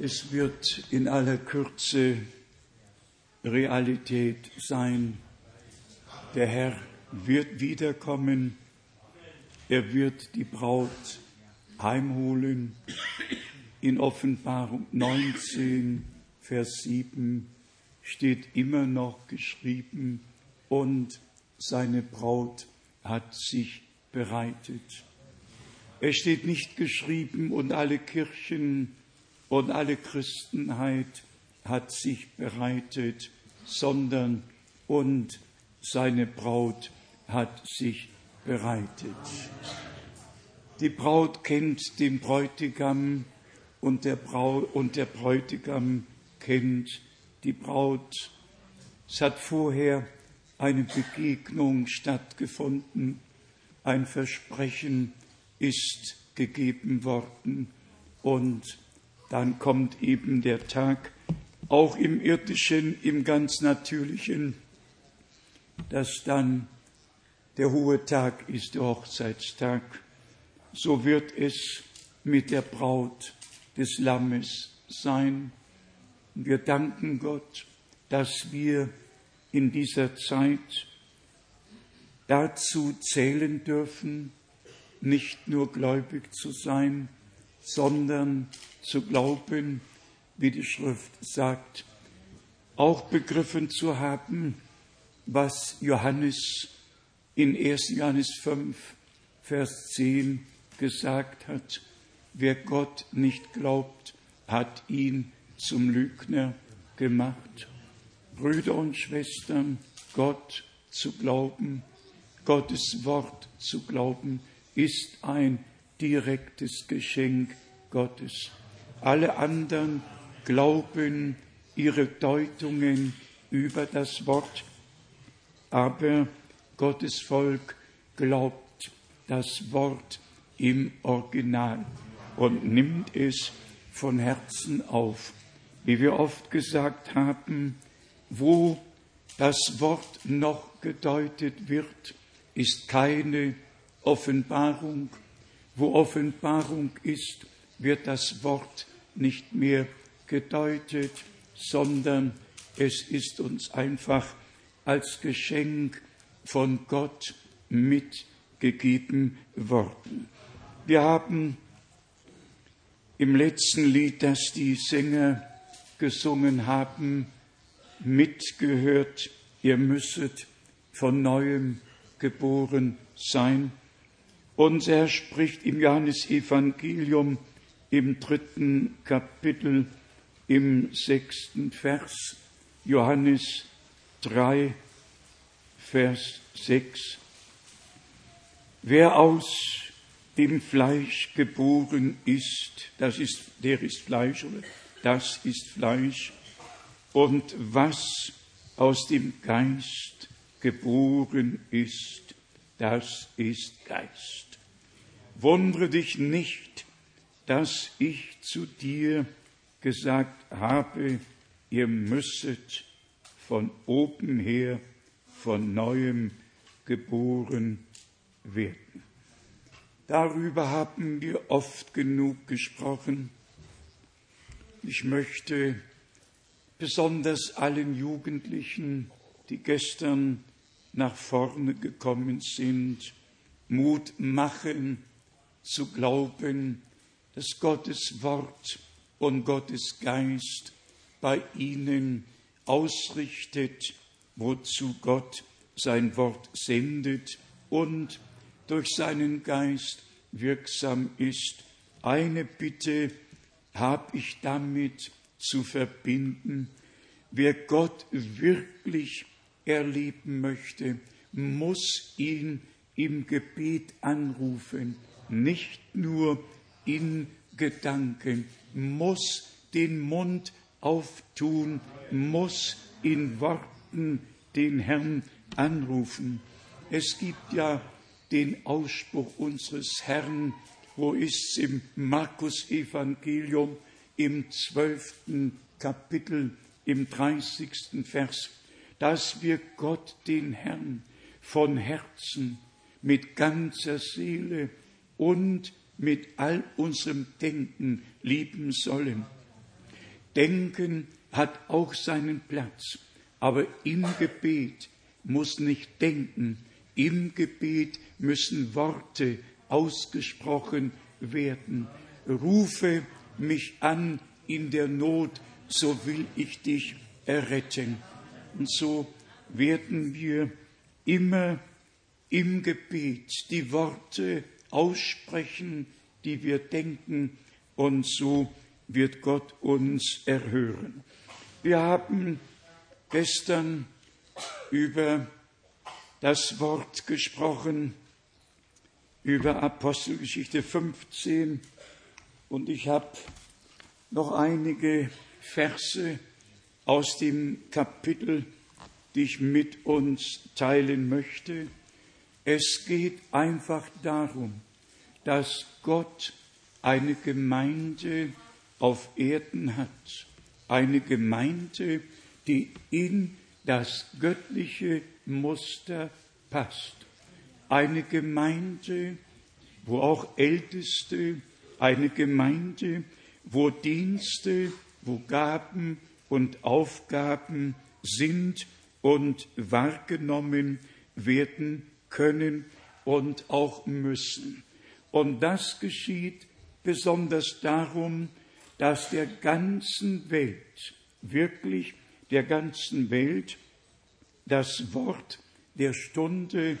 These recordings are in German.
Es wird in aller Kürze Realität sein. Der Herr wird wiederkommen. Er wird die Braut heimholen. In Offenbarung 19, Vers 7 steht immer noch geschrieben, und seine Braut hat sich bereitet. Es steht nicht geschrieben, und alle Kirchen und alle Christenheit hat sich bereitet, sondern und seine Braut hat sich bereitet. Die Braut kennt den Bräutigam und der, Brau und der Bräutigam kennt die Braut. Es hat vorher eine Begegnung stattgefunden, ein Versprechen ist gegeben worden und dann kommt eben der Tag, auch im irdischen, im ganz natürlichen, dass dann der hohe Tag ist, der Hochzeitstag. So wird es mit der Braut des Lammes sein. Wir danken Gott, dass wir in dieser Zeit dazu zählen dürfen, nicht nur gläubig zu sein, sondern zu glauben, wie die Schrift sagt, auch begriffen zu haben, was Johannes in 1. Johannes 5, Vers 10 gesagt hat. Wer Gott nicht glaubt, hat ihn zum Lügner gemacht. Brüder und Schwestern, Gott zu glauben, Gottes Wort zu glauben, ist ein direktes Geschenk Gottes. Alle anderen glauben ihre Deutungen über das Wort, aber Gottes Volk glaubt das Wort im Original und nimmt es von Herzen auf. Wie wir oft gesagt haben, wo das Wort noch gedeutet wird, ist keine Offenbarung. Wo Offenbarung ist, wird das Wort nicht mehr gedeutet, sondern es ist uns einfach als Geschenk von Gott mitgegeben worden. Wir haben im letzten Lied, das die Sänger gesungen haben, mitgehört, ihr müsstet von neuem geboren sein. Und er spricht im Johannesevangelium im dritten Kapitel im sechsten Vers, Johannes 3, Vers 6. Wer aus dem Fleisch geboren ist, das ist, der ist Fleisch oder das ist Fleisch. Und was aus dem Geist geboren ist, das ist Geist. Wundere dich nicht, dass ich zu dir gesagt habe, ihr müsstet von oben her von neuem geboren werden. Darüber haben wir oft genug gesprochen. Ich möchte besonders allen Jugendlichen, die gestern nach vorne gekommen sind, Mut machen, zu glauben, dass Gottes Wort und Gottes Geist bei ihnen ausrichtet, wozu Gott sein Wort sendet und durch seinen Geist wirksam ist. Eine Bitte habe ich damit zu verbinden. Wer Gott wirklich erleben möchte, muss ihn im Gebet anrufen nicht nur in Gedanken, muss den Mund auftun, muss in Worten den Herrn anrufen. Es gibt ja den Ausspruch unseres Herrn, wo ist es im Markus Evangelium im zwölften Kapitel, im dreißigsten Vers, dass wir Gott, den Herrn, von Herzen, mit ganzer Seele, und mit all unserem Denken lieben sollen. Denken hat auch seinen Platz, aber im Gebet muss nicht denken, im Gebet müssen Worte ausgesprochen werden. Rufe mich an in der Not, so will ich dich erretten. Und so werden wir immer im Gebet die Worte aussprechen, die wir denken, und so wird Gott uns erhören. Wir haben gestern über das Wort gesprochen, über Apostelgeschichte 15, und ich habe noch einige Verse aus dem Kapitel, die ich mit uns teilen möchte. Es geht einfach darum, dass Gott eine Gemeinde auf Erden hat, eine Gemeinde, die in das göttliche Muster passt, eine Gemeinde, wo auch Älteste, eine Gemeinde, wo Dienste, wo Gaben und Aufgaben sind und wahrgenommen werden können und auch müssen. Und das geschieht besonders darum, dass der ganzen Welt, wirklich der ganzen Welt, das Wort der Stunde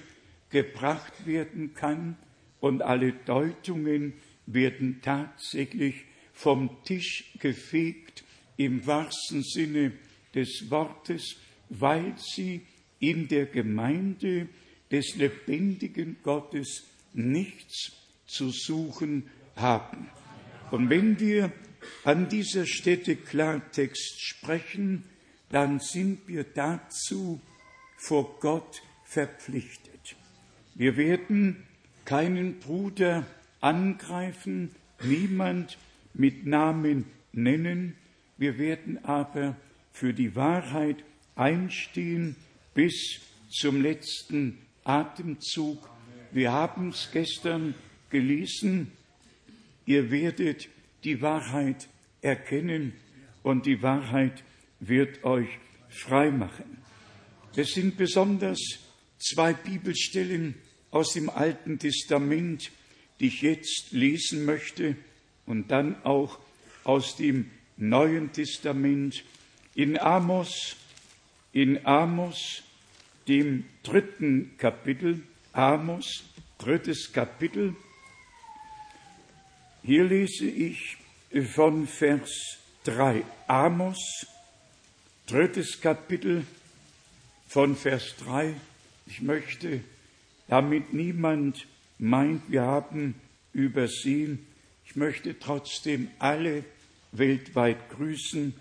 gebracht werden kann und alle Deutungen werden tatsächlich vom Tisch gefegt im wahrsten Sinne des Wortes, weil sie in der Gemeinde des lebendigen Gottes nichts zu suchen haben. Und wenn wir an dieser Stätte Klartext sprechen, dann sind wir dazu vor Gott verpflichtet. Wir werden keinen Bruder angreifen, niemand mit Namen nennen, wir werden aber für die Wahrheit einstehen bis zum letzten Atemzug. Wir haben es gestern gelesen, ihr werdet die Wahrheit erkennen und die Wahrheit wird euch frei machen. Es sind besonders zwei Bibelstellen aus dem Alten Testament, die ich jetzt lesen möchte und dann auch aus dem Neuen Testament in Amos, in Amos, dem dritten Kapitel, Amos, drittes Kapitel. Hier lese ich von Vers 3. Amos, drittes Kapitel von Vers 3. Ich möchte, damit niemand meint, wir haben übersehen, ich möchte trotzdem alle weltweit grüßen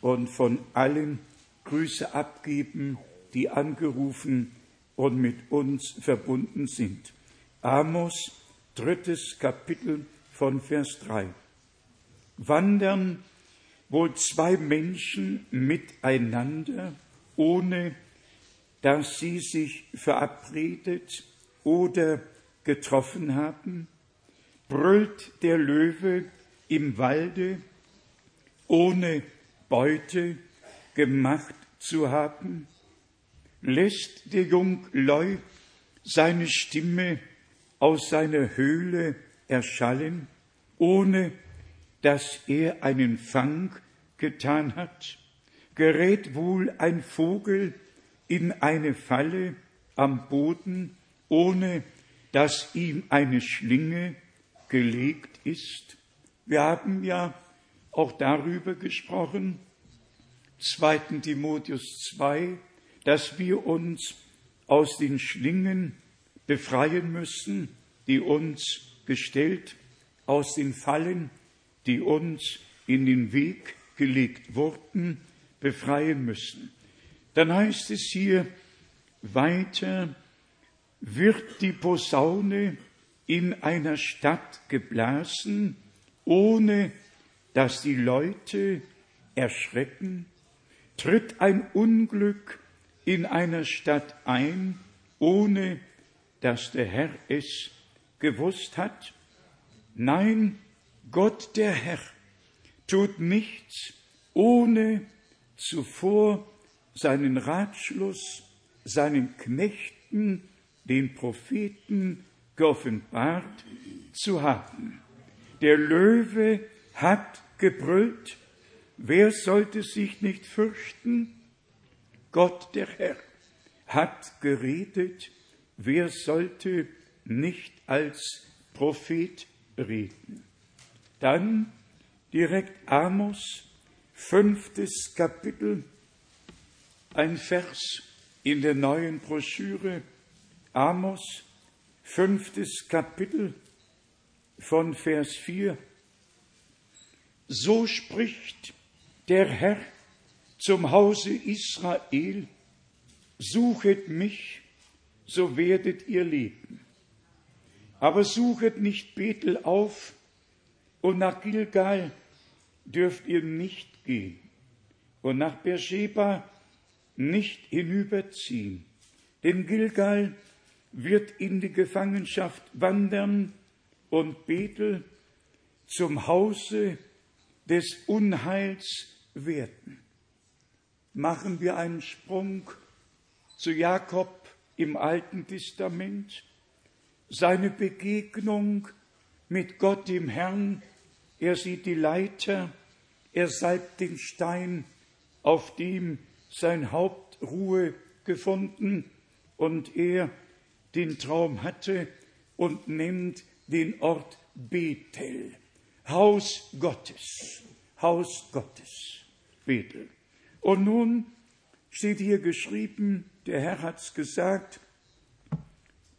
und von allen Grüße abgeben, die angerufen und mit uns verbunden sind. Amos, drittes Kapitel von Vers 3. Wandern wohl zwei Menschen miteinander, ohne dass sie sich verabredet oder getroffen haben? Brüllt der Löwe im Walde, ohne Beute gemacht zu haben? Lässt der Jungleu seine Stimme aus seiner Höhle erschallen, ohne dass er einen Fang getan hat? Gerät wohl ein Vogel in eine Falle am Boden, ohne dass ihm eine Schlinge gelegt ist? Wir haben ja auch darüber gesprochen, 2. Timotheus 2, dass wir uns aus den Schlingen befreien müssen, die uns gestellt, aus den Fallen, die uns in den Weg gelegt wurden, befreien müssen. Dann heißt es hier weiter, wird die Posaune in einer Stadt geblasen, ohne dass die Leute erschrecken? Tritt ein Unglück in einer Stadt ein, ohne dass der Herr es gewusst hat? Nein, Gott der Herr tut nichts ohne zuvor seinen Ratschluss seinen Knechten, den Propheten, geoffenbart zu haben. Der Löwe hat gebrüllt, wer sollte sich nicht fürchten? Gott der Herr hat geredet, wer sollte nicht als Prophet reden? Dann direkt Amos, fünftes Kapitel, ein Vers in der neuen Broschüre Amos, fünftes Kapitel von Vers 4. So spricht der Herr zum Hause Israel, suchet mich, so werdet ihr leben. Aber suchet nicht Bethel auf, und nach Gilgal dürft ihr nicht gehen, und nach Beersheba nicht hinüberziehen. Denn Gilgal wird in die Gefangenschaft wandern und Bethel zum Hause des Unheils werden. Machen wir einen Sprung zu Jakob im Alten Testament, seine Begegnung mit Gott dem Herrn, er sieht die Leiter, er salbt den Stein, auf dem sein Haupt Ruhe gefunden und er den Traum hatte und nennt den Ort Bethel, Haus Gottes, Haus Gottes, Bethel. Und nun steht hier geschrieben, der Herr hat's gesagt,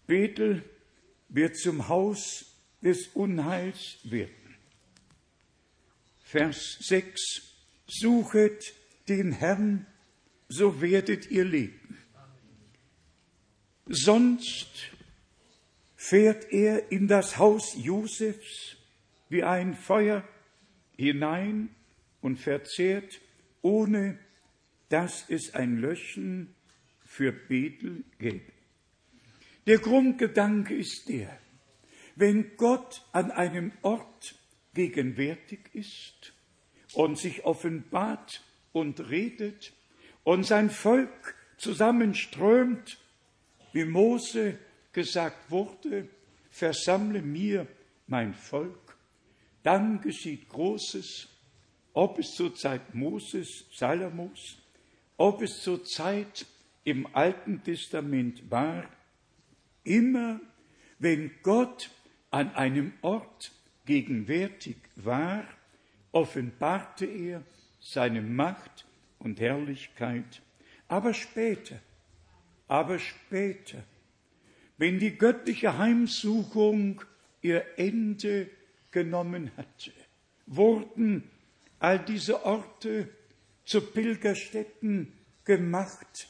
Bethel wird zum Haus des Unheils werden. Vers 6, suchet den Herrn so werdet ihr leben. Sonst fährt er in das Haus Josefs wie ein Feuer hinein und verzehrt, ohne dass es ein Löschen für Bethel gäbe. Der Grundgedanke ist der, wenn Gott an einem Ort gegenwärtig ist und sich offenbart und redet, und sein Volk zusammenströmt, wie Mose gesagt wurde, versammle mir mein Volk, dann geschieht Großes, ob es zur Zeit Moses, Salomos, ob es zur Zeit im Alten Testament war, immer wenn Gott an einem Ort gegenwärtig war, offenbarte er seine Macht und Herrlichkeit. Aber später, aber später, wenn die göttliche Heimsuchung ihr Ende genommen hatte, wurden all diese Orte zu Pilgerstätten gemacht.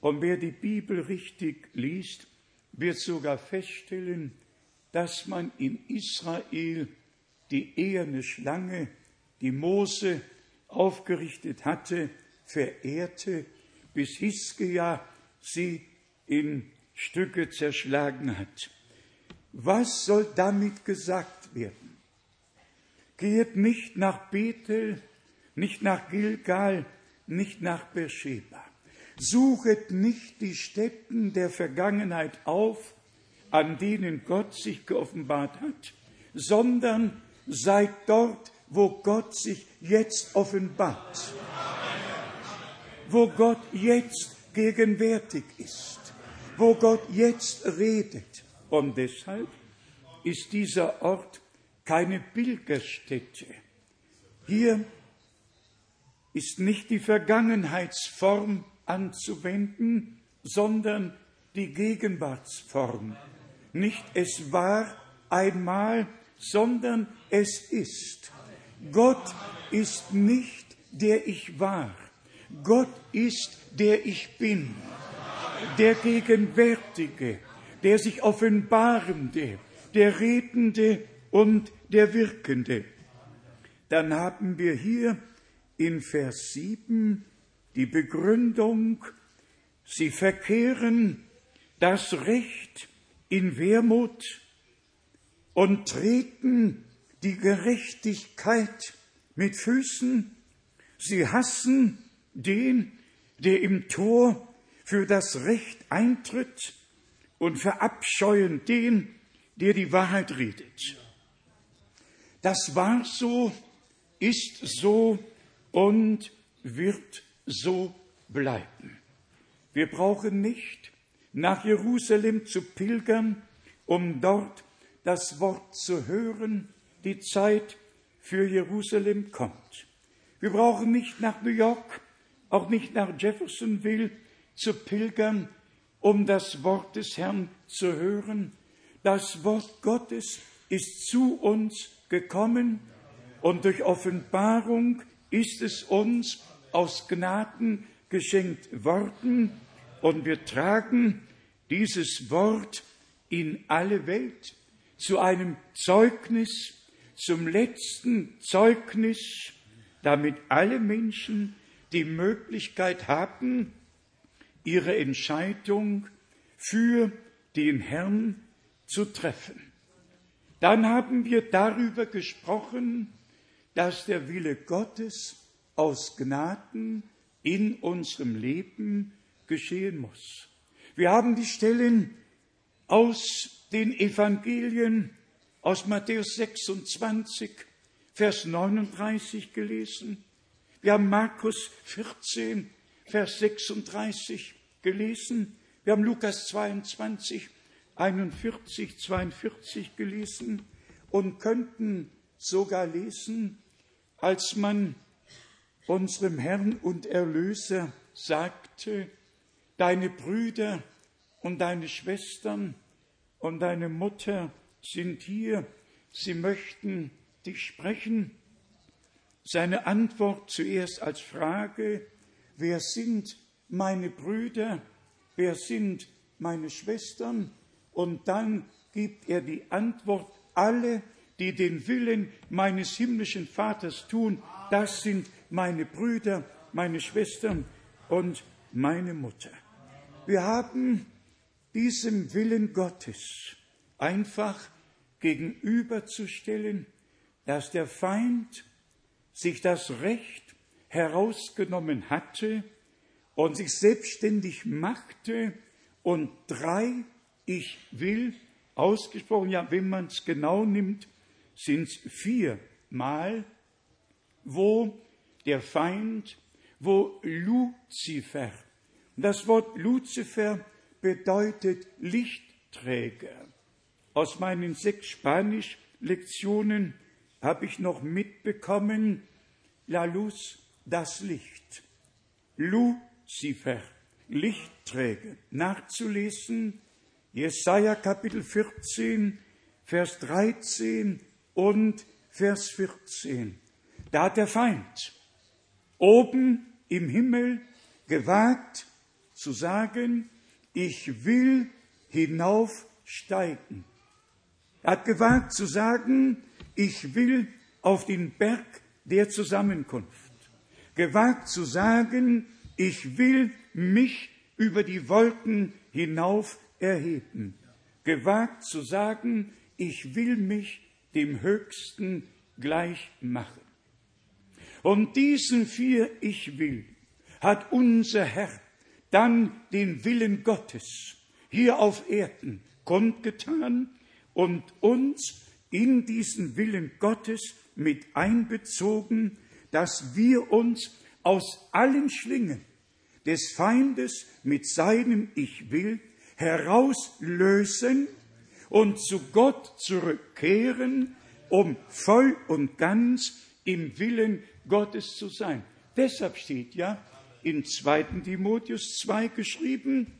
Und wer die Bibel richtig liest, wird sogar feststellen, dass man in Israel die eherne Schlange, die Mose aufgerichtet hatte, verehrte, bis Hiskia sie in Stücke zerschlagen hat. Was soll damit gesagt werden? Geht nicht nach Bethel, nicht nach Gilgal, nicht nach Beersheba. Suchet nicht die Stätten der Vergangenheit auf, an denen Gott sich geoffenbart hat, sondern seid dort, wo Gott sich jetzt offenbart, wo Gott jetzt gegenwärtig ist, wo Gott jetzt redet. Und deshalb ist dieser Ort keine Pilgerstätte. Hier ist nicht die Vergangenheitsform anzuwenden, sondern die Gegenwartsform. Nicht es war einmal, sondern es ist. Gott ist nicht der ich war. Gott ist der ich bin. Der Gegenwärtige, der sich offenbarende, der Redende und der Wirkende. Dann haben wir hier in Vers 7 die Begründung, sie verkehren das Recht in Wermut und treten die Gerechtigkeit mit Füßen, Sie hassen den, der im Tor für das Recht eintritt und verabscheuen den, der die Wahrheit redet. Das war so, ist so und wird so bleiben. Wir brauchen nicht nach Jerusalem zu pilgern, um dort das Wort zu hören. Die Zeit für Jerusalem kommt. Wir brauchen nicht nach New York, auch nicht nach Jeffersonville zu pilgern, um das Wort des Herrn zu hören. Das Wort Gottes ist zu uns gekommen und durch Offenbarung ist es uns aus Gnaden geschenkt worden und wir tragen dieses Wort in alle Welt zu einem Zeugnis, zum letzten Zeugnis, damit alle Menschen die Möglichkeit haben, ihre Entscheidung für den Herrn zu treffen. Dann haben wir darüber gesprochen, dass der Wille Gottes aus Gnaden in unserem Leben geschehen muss. Wir haben die Stellen aus den Evangelien, aus Matthäus 26, Vers 39 gelesen. Wir haben Markus 14, Vers 36 gelesen. Wir haben Lukas 22, 41, 42 gelesen und könnten sogar lesen, als man unserem Herrn und Erlöser sagte, deine Brüder und deine Schwestern und deine Mutter sind hier, sie möchten dich sprechen. Seine Antwort zuerst als Frage, wer sind meine Brüder, wer sind meine Schwestern? Und dann gibt er die Antwort, alle, die den Willen meines himmlischen Vaters tun, das sind meine Brüder, meine Schwestern und meine Mutter. Wir haben diesem Willen Gottes einfach gegenüberzustellen, dass der Feind sich das Recht herausgenommen hatte und sich selbstständig machte und drei Ich will ausgesprochen, ja, wenn man es genau nimmt, sind es viermal, wo der Feind, wo Luzifer, das Wort Luzifer bedeutet Lichtträger. Aus meinen sechs Spanisch-Lektionen habe ich noch mitbekommen, La Luz, das Licht. Luzifer, Lichtträger. Nachzulesen, Jesaja Kapitel 14, Vers 13 und Vers 14. Da hat der Feind oben im Himmel gewagt zu sagen, ich will hinaufsteigen. Er hat gewagt zu sagen, ich will auf den Berg der Zusammenkunft. Gewagt zu sagen, ich will mich über die Wolken hinauf erheben. Gewagt zu sagen, ich will mich dem Höchsten gleich machen. Und diesen vier Ich will hat unser Herr dann den Willen Gottes hier auf Erden kundgetan und uns in diesen Willen Gottes mit einbezogen, dass wir uns aus allen Schlingen des Feindes mit seinem Ich will herauslösen und zu Gott zurückkehren, um voll und ganz im Willen Gottes zu sein. Deshalb steht ja in 2. Timotheus 2 geschrieben,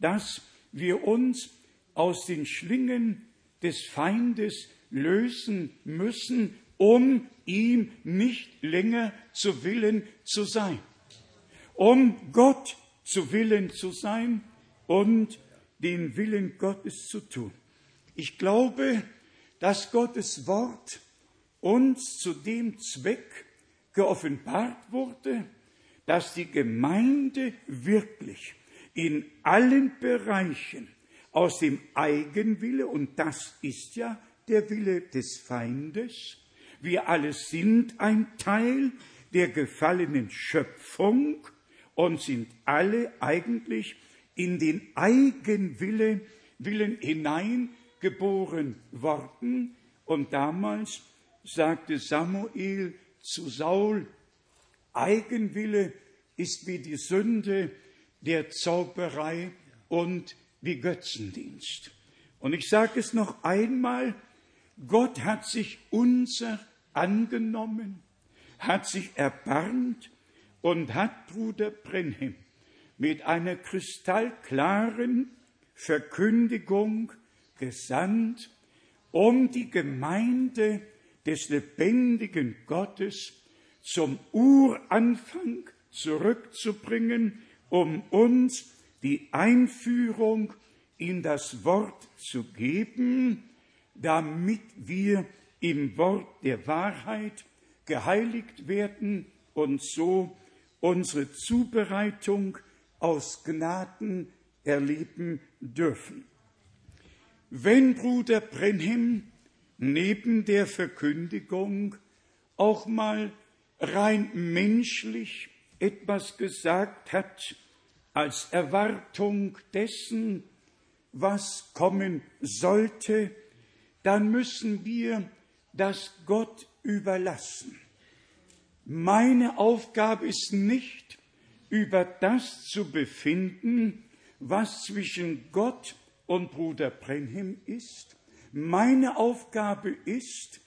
dass wir uns aus den Schlingen des Feindes lösen müssen, um ihm nicht länger zu Willen zu sein. Um Gott zu Willen zu sein und den Willen Gottes zu tun. Ich glaube, dass Gottes Wort uns zu dem Zweck geoffenbart wurde, dass die Gemeinde wirklich in allen Bereichen aus dem Eigenwille, und das ist ja der Wille des Feindes, wir alle sind ein Teil der gefallenen Schöpfung und sind alle eigentlich in den Eigenwille Willen hineingeboren worden. Und damals sagte Samuel zu Saul, Eigenwille ist wie die Sünde der Zauberei und wie Götzendienst. Und ich sage es noch einmal, Gott hat sich unser angenommen, hat sich erbarmt und hat Bruder Brenhem mit einer kristallklaren Verkündigung gesandt, um die Gemeinde des lebendigen Gottes zum Uranfang zurückzubringen, um uns die Einführung in das Wort zu geben, damit wir im Wort der Wahrheit geheiligt werden und so unsere Zubereitung aus Gnaden erleben dürfen. Wenn Bruder Brenhem neben der Verkündigung auch mal rein menschlich etwas gesagt hat, als Erwartung dessen, was kommen sollte, dann müssen wir das Gott überlassen. Meine Aufgabe ist nicht, über das zu befinden, was zwischen Gott und Bruder Brenhem ist. Meine Aufgabe ist,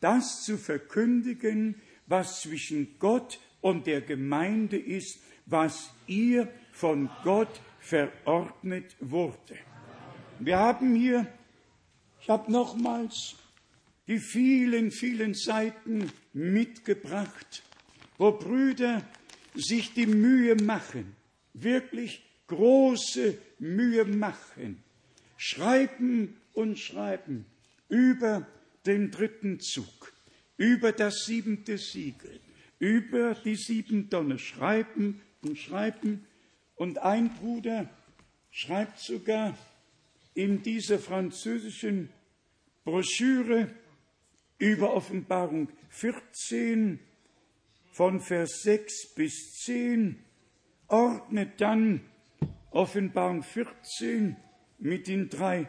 das zu verkündigen, was zwischen Gott und der Gemeinde ist, was ihr von Gott verordnet wurde. Wir haben hier, ich habe nochmals die vielen, vielen Seiten mitgebracht, wo Brüder sich die Mühe machen, wirklich große Mühe machen, schreiben und schreiben über den dritten Zug, über das siebente Siegel, über die sieben Donner, schreiben und schreiben. Und ein Bruder schreibt sogar in dieser französischen Broschüre über Offenbarung 14 von Vers 6 bis 10, ordnet dann Offenbarung 14 mit den drei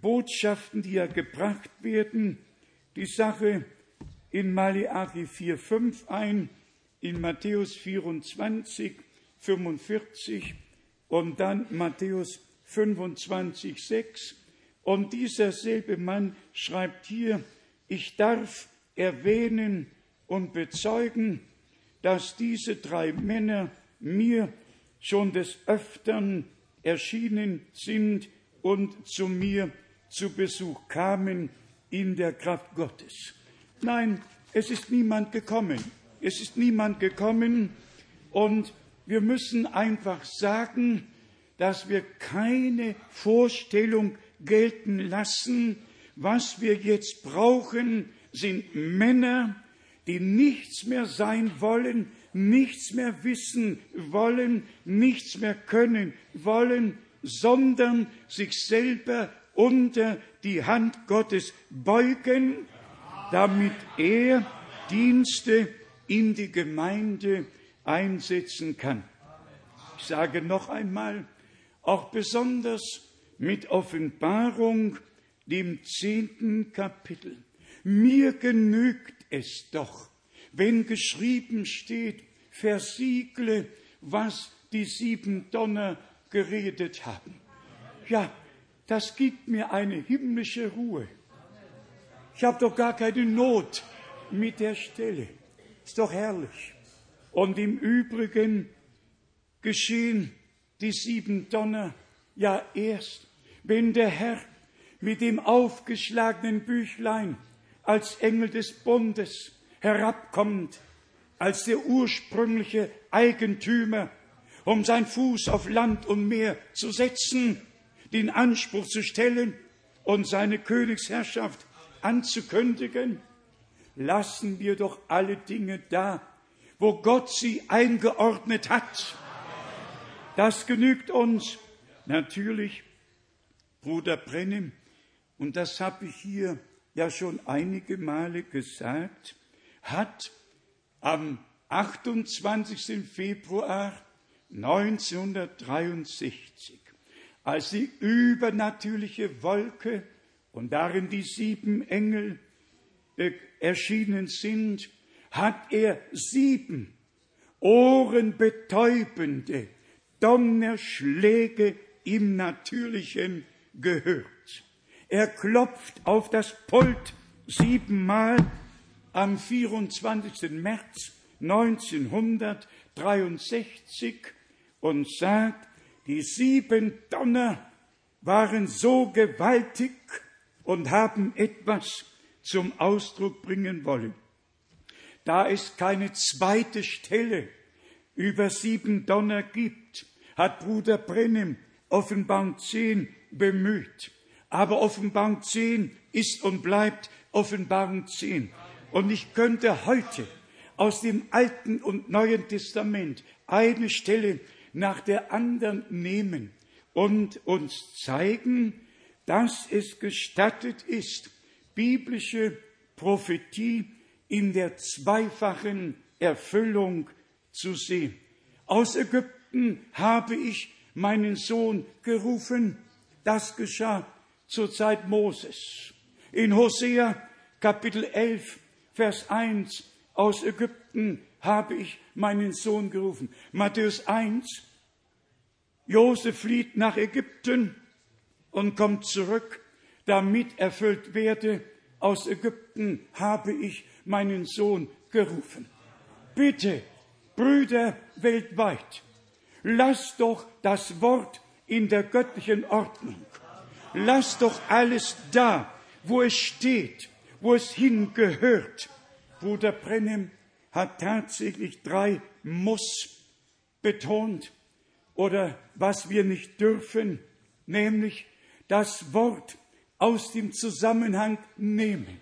Botschaften, die ja gebracht werden, die Sache in Maleachi 4,5 ein, in Matthäus 24, 45 und dann Matthäus 25, 6. Und dieser selbe Mann schreibt hier, ich darf erwähnen und bezeugen, dass diese drei Männer mir schon des Öfteren erschienen sind und zu mir zu Besuch kamen in der Kraft Gottes. Nein, es ist niemand gekommen. Es ist niemand gekommen und wir müssen einfach sagen, dass wir keine Vorstellung gelten lassen. Was wir jetzt brauchen, sind Männer, die nichts mehr sein wollen, nichts mehr wissen wollen, nichts mehr können wollen, sondern sich selber unter die Hand Gottes beugen, damit er Dienste in die Gemeinde einsetzen kann. Ich sage noch einmal, auch besonders mit Offenbarung, dem zehnten Kapitel. Mir genügt es doch, wenn geschrieben steht, versiegle, was die sieben Donner geredet haben. Ja, das gibt mir eine himmlische Ruhe. Ich habe doch gar keine Not mit der Stelle. Ist doch herrlich. Und im Übrigen geschehen die sieben Donner ja erst, wenn der Herr mit dem aufgeschlagenen Büchlein als Engel des Bundes herabkommt, als der ursprüngliche Eigentümer, um sein Fuß auf Land und Meer zu setzen, den Anspruch zu stellen und seine Königsherrschaft anzukündigen, lassen wir doch alle Dinge da, wo Gott sie eingeordnet hat. Das genügt uns. Natürlich, Bruder Brennim, und das habe ich hier ja schon einige Male gesagt, hat am 28. Februar 1963, als die übernatürliche Wolke und darin die sieben Engel äh, erschienen sind, hat er sieben ohrenbetäubende Donnerschläge im Natürlichen gehört. Er klopft auf das Pult siebenmal am 24. März 1963 und sagt, die sieben Donner waren so gewaltig und haben etwas zum Ausdruck bringen wollen. Da es keine zweite Stelle über sieben Donner gibt, hat Bruder Brennem Offenbarung 10 bemüht. Aber Offenbarung 10 ist und bleibt Offenbarung 10. Und ich könnte heute aus dem Alten und Neuen Testament eine Stelle nach der anderen nehmen und uns zeigen, dass es gestattet ist, biblische Prophetie in der zweifachen Erfüllung zu sehen. Aus Ägypten habe ich meinen Sohn gerufen. Das geschah zur Zeit Moses. In Hosea Kapitel 11, Vers 1, aus Ägypten habe ich meinen Sohn gerufen. Matthäus 1, Josef flieht nach Ägypten und kommt zurück, damit erfüllt werde, aus Ägypten habe ich meinen Sohn gerufen. Bitte, Brüder weltweit, lasst doch das Wort in der göttlichen Ordnung. Lasst doch alles da, wo es steht, wo es hingehört. Bruder Brennem hat tatsächlich drei Muss betont oder was wir nicht dürfen, nämlich das Wort aus dem Zusammenhang nehmen,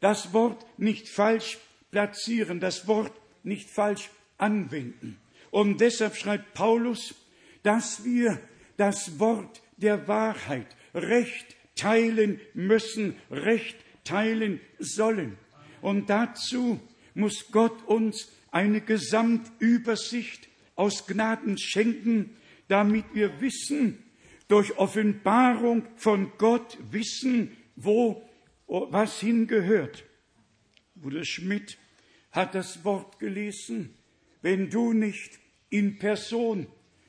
das Wort nicht falsch platzieren, das Wort nicht falsch anwenden. Und deshalb schreibt Paulus, dass wir das Wort der Wahrheit recht teilen müssen, recht teilen sollen. Und dazu muss Gott uns eine Gesamtübersicht aus Gnaden schenken, damit wir wissen, durch Offenbarung von Gott wissen, wo was hingehört. Bruder Schmidt hat das Wort gelesen, wenn du nicht in Person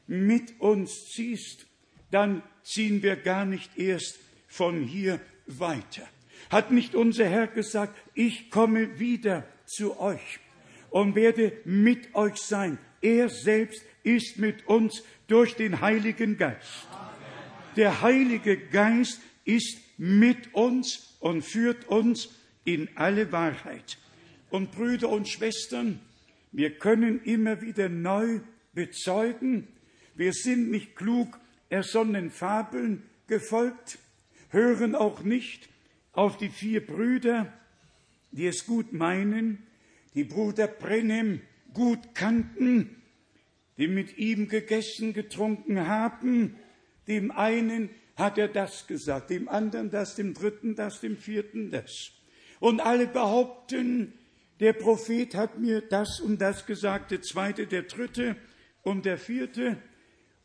mit uns ziehst, dann ziehen wir gar nicht erst von hier weiter. Hat nicht unser Herr gesagt, ich komme wieder zu euch und werde mit euch sein. Er selbst ist mit uns durch den Heiligen Geist. Der Heilige Geist ist mit uns und führt uns in alle Wahrheit. Und Brüder und Schwestern, wir können immer wieder neu bezeugen, wir sind nicht klug ersonnenen Fabeln gefolgt, hören auch nicht auf die vier Brüder, die es gut meinen, die Bruder Brennem gut kannten, die mit ihm gegessen, getrunken haben. Dem einen hat er das gesagt, dem anderen das, dem dritten das, dem vierten das. Und alle behaupten, der Prophet hat mir das und das gesagt, der zweite, der dritte und der vierte.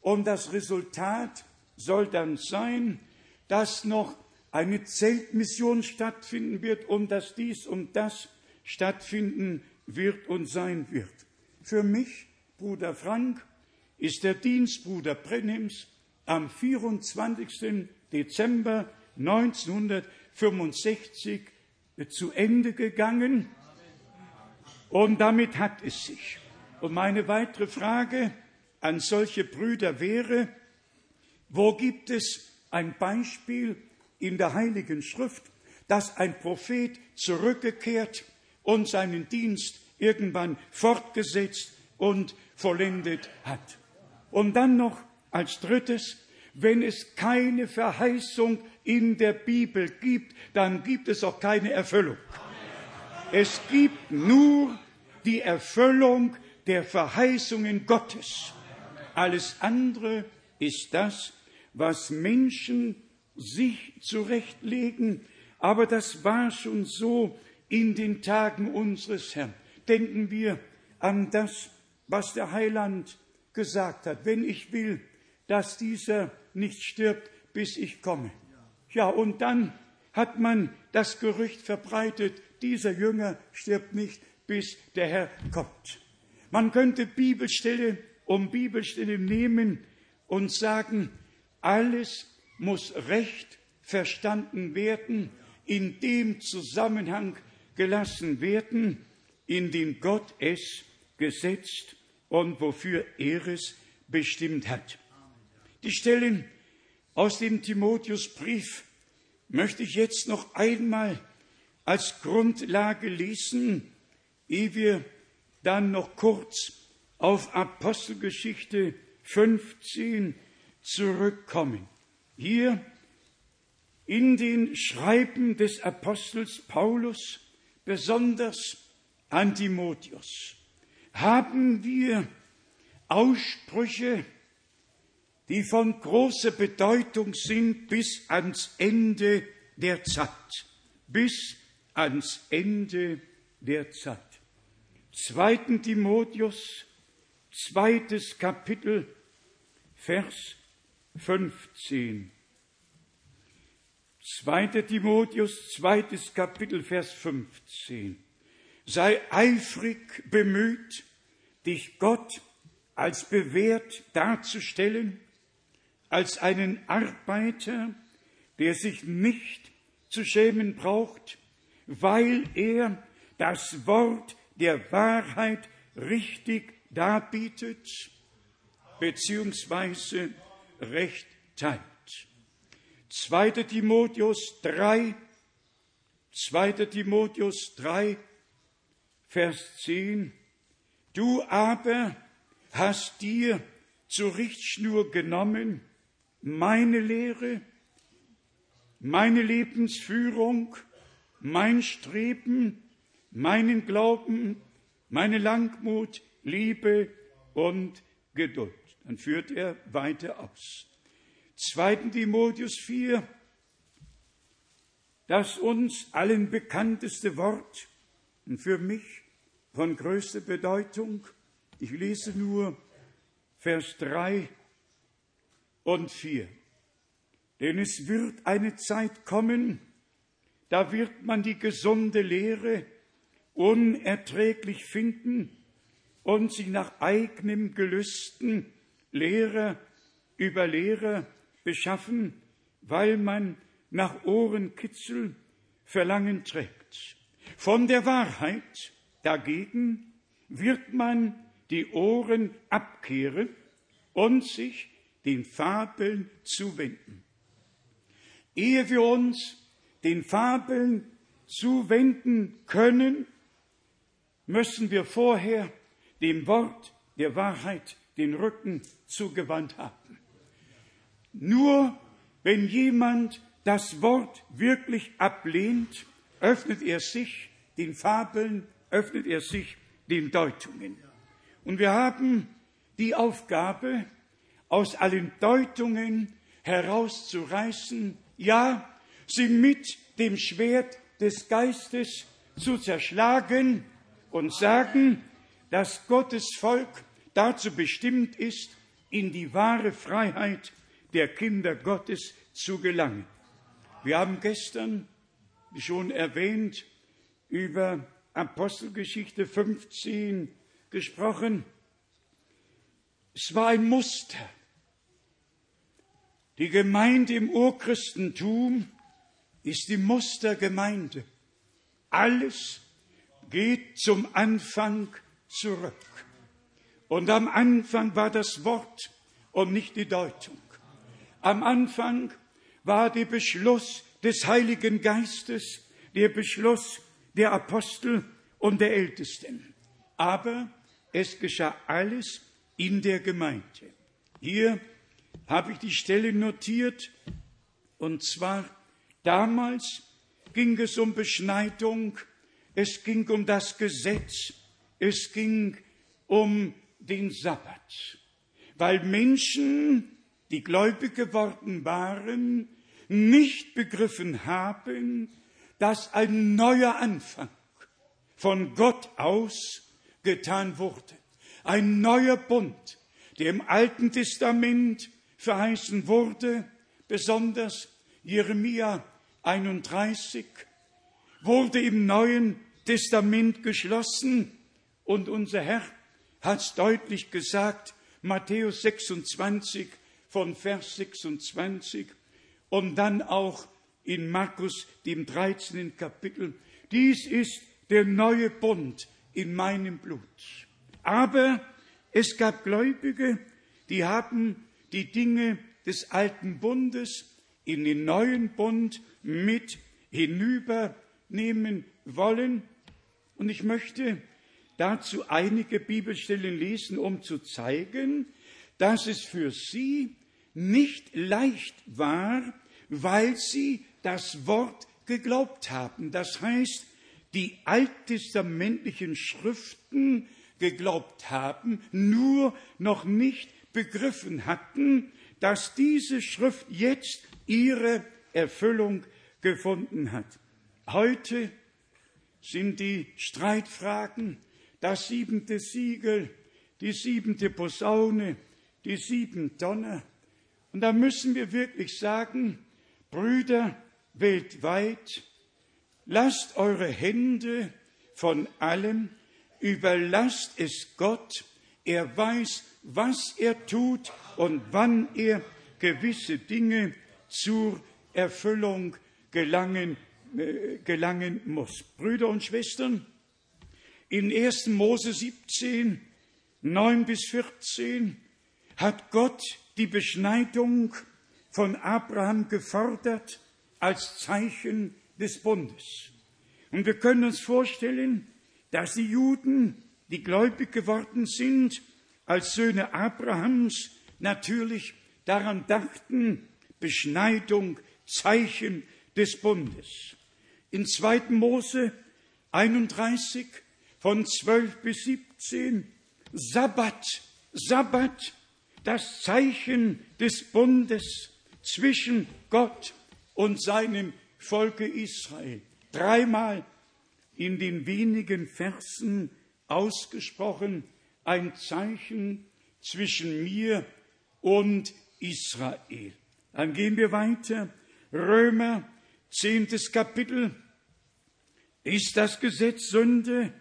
Und das Resultat soll dann sein, dass noch eine Zeltmission stattfinden wird und dass dies und das stattfinden wird und sein wird. Für mich, Bruder Frank, ist der Dienst Bruder Brennims am 24. Dezember 1965 zu Ende gegangen und damit hat es sich. Und meine weitere Frage an solche Brüder wäre, wo gibt es ein Beispiel in der Heiligen Schrift, dass ein Prophet zurückgekehrt und seinen Dienst irgendwann fortgesetzt und vollendet hat. Und dann noch als drittes, wenn es keine Verheißung in der Bibel gibt, dann gibt es auch keine Erfüllung. Es gibt nur die Erfüllung der Verheißungen Gottes. Alles andere ist das, was Menschen sich zurechtlegen. Aber das war schon so in den Tagen unseres Herrn. Denken wir an das, was der Heiland gesagt hat. Wenn ich will, dass dieser nicht stirbt, bis ich komme. Ja, und dann hat man das Gerücht verbreitet, dieser Jünger stirbt nicht, bis der Herr kommt. Man könnte Bibelstelle um Bibelstelle nehmen und sagen, alles muss recht verstanden werden, in dem Zusammenhang gelassen werden, in dem Gott es gesetzt und wofür er es bestimmt hat. Die Stellen aus dem Timotheusbrief möchte ich jetzt noch einmal als Grundlage lesen, ehe wir dann noch kurz auf Apostelgeschichte 15 zurückkommen. Hier in den Schreiben des Apostels Paulus, besonders an Timotheus, haben wir Aussprüche, die von großer Bedeutung sind bis ans Ende der Zeit. Bis ans Ende der Zeit. 2. Timotheus, zweites Kapitel, Vers 15. 2. Timotheus, zweites Kapitel, Vers 15. Sei eifrig bemüht, dich Gott als bewährt darzustellen, als einen Arbeiter, der sich nicht zu schämen braucht, weil er das Wort der Wahrheit richtig darbietet, beziehungsweise recht teilt. 2. Timotheus 3, 2. Timotheus 3, Vers 10. Du aber hast dir zur Richtschnur genommen meine Lehre, meine Lebensführung, mein Streben, meinen Glauben, meine Langmut, Liebe und Geduld. Dann führt er weiter aus. 2. Timotheus 4, das uns allen bekannteste Wort und für mich von größter Bedeutung. Ich lese nur Vers 3 und 4. Denn es wird eine Zeit kommen, da wird man die gesunde Lehre unerträglich finden und sich nach eigenem Gelüsten Lehrer über Lehrer beschaffen, weil man nach Ohrenkitzel Verlangen trägt. Von der Wahrheit dagegen wird man die Ohren abkehren und sich den Fabeln zuwenden. Ehe wir uns den Fabeln zuwenden können, müssen wir vorher dem Wort der Wahrheit den Rücken zugewandt haben. Nur wenn jemand das Wort wirklich ablehnt, öffnet er sich den Fabeln, öffnet er sich den Deutungen. Und wir haben die Aufgabe, aus allen Deutungen herauszureißen, ja, sie mit dem Schwert des Geistes zu zerschlagen und sagen, dass Gottes Volk dazu bestimmt ist, in die wahre Freiheit der Kinder Gottes zu gelangen. Wir haben gestern schon erwähnt über Apostelgeschichte 15 gesprochen. Es war ein Muster. Die Gemeinde im Urchristentum ist die Mustergemeinde. Alles geht zum Anfang zurück. Und am Anfang war das Wort und nicht die Deutung. Am Anfang war der Beschluss des Heiligen Geistes, der Beschluss der Apostel und der Ältesten. Aber es geschah alles in der Gemeinde. Hier habe ich die Stelle notiert, und zwar damals ging es um Beschneidung, es ging um das Gesetz, es ging um den Sabbat, weil Menschen die gläubig geworden waren, nicht begriffen haben, dass ein neuer Anfang von Gott aus getan wurde. Ein neuer Bund, der im Alten Testament verheißen wurde, besonders Jeremia 31, wurde im Neuen Testament geschlossen und unser Herr hat es deutlich gesagt, Matthäus 26 von Vers 26 und dann auch in Markus, dem 13. Kapitel. Dies ist der neue Bund in meinem Blut. Aber es gab Gläubige, die haben die Dinge des alten Bundes in den neuen Bund mit hinübernehmen wollen. Und ich möchte dazu einige Bibelstellen lesen, um zu zeigen, dass es für sie nicht leicht war, weil sie das Wort geglaubt haben. Das heißt, die alttestamentlichen Schriften geglaubt haben, nur noch nicht begriffen hatten, dass diese Schrift jetzt ihre Erfüllung gefunden hat. Heute sind die Streitfragen, das siebente Siegel, die siebente Posaune, die sieben Donner. Und da müssen wir wirklich sagen, Brüder weltweit, lasst eure Hände von allem, überlasst es Gott, er weiß, was er tut und wann er gewisse Dinge zur Erfüllung gelangen, äh, gelangen muss. Brüder und Schwestern, in 1. Mose 17, 9 bis 14 hat Gott die Beschneidung von Abraham gefordert als Zeichen des Bundes. Und wir können uns vorstellen, dass die Juden, die gläubig geworden sind, als Söhne Abrahams natürlich daran dachten, Beschneidung, Zeichen des Bundes. In 2. Mose 31 von 12 bis 17 Sabbat, Sabbat, das Zeichen des Bundes zwischen Gott und seinem Volke Israel. Dreimal in den wenigen Versen ausgesprochen ein Zeichen zwischen mir und Israel. Dann gehen wir weiter. Römer, zehntes Kapitel. Ist das Gesetz Sünde?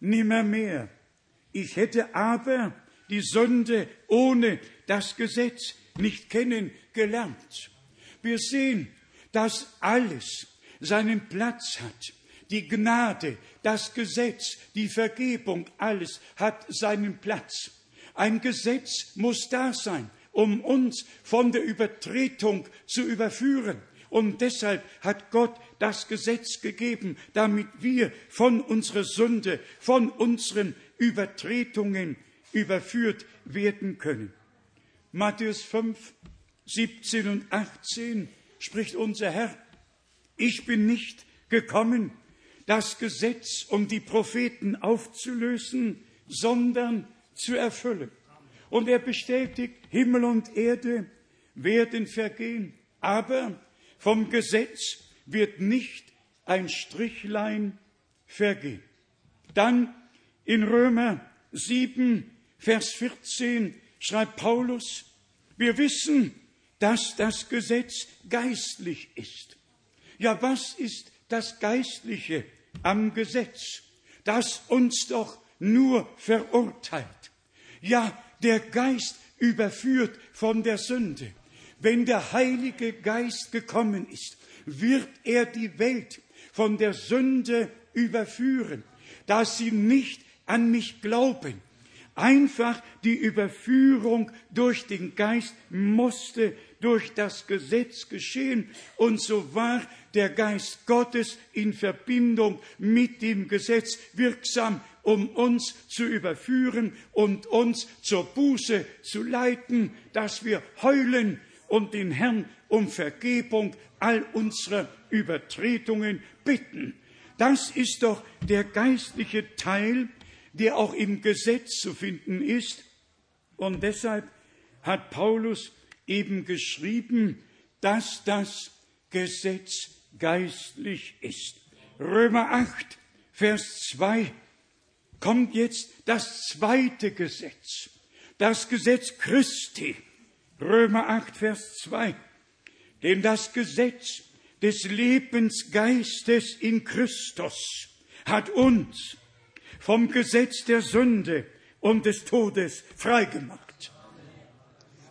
Nimmermehr. Ich hätte aber die Sünde ohne das Gesetz nicht kennengelernt. Wir sehen, dass alles seinen Platz hat. Die Gnade, das Gesetz, die Vergebung, alles hat seinen Platz. Ein Gesetz muss da sein, um uns von der Übertretung zu überführen. Und deshalb hat Gott das Gesetz gegeben, damit wir von unserer Sünde, von unseren Übertretungen überführt werden können. Matthäus 5, 17 und 18 spricht unser Herr, ich bin nicht gekommen, das Gesetz um die Propheten aufzulösen, sondern zu erfüllen. Und er bestätigt, Himmel und Erde werden vergehen, aber vom Gesetz wird nicht ein Strichlein vergehen. Dann in Römer 7, Vers 14 schreibt Paulus, wir wissen, dass das Gesetz geistlich ist. Ja, was ist das Geistliche am Gesetz, das uns doch nur verurteilt? Ja, der Geist überführt von der Sünde. Wenn der Heilige Geist gekommen ist, wird er die Welt von der Sünde überführen, dass sie nicht an mich glauben. Einfach die Überführung durch den Geist musste durch das Gesetz geschehen. Und so war der Geist Gottes in Verbindung mit dem Gesetz wirksam, um uns zu überführen und uns zur Buße zu leiten, dass wir heulen und den Herrn um Vergebung all unserer Übertretungen bitten. Das ist doch der geistliche Teil, der auch im Gesetz zu finden ist. Und deshalb hat Paulus eben geschrieben, dass das Gesetz geistlich ist. Römer 8, Vers 2. kommt jetzt das zweite Gesetz, das Gesetz Christi. Römer 8, Vers 2. Denn das Gesetz des Lebensgeistes in Christus hat uns vom Gesetz der Sünde und des Todes freigemacht.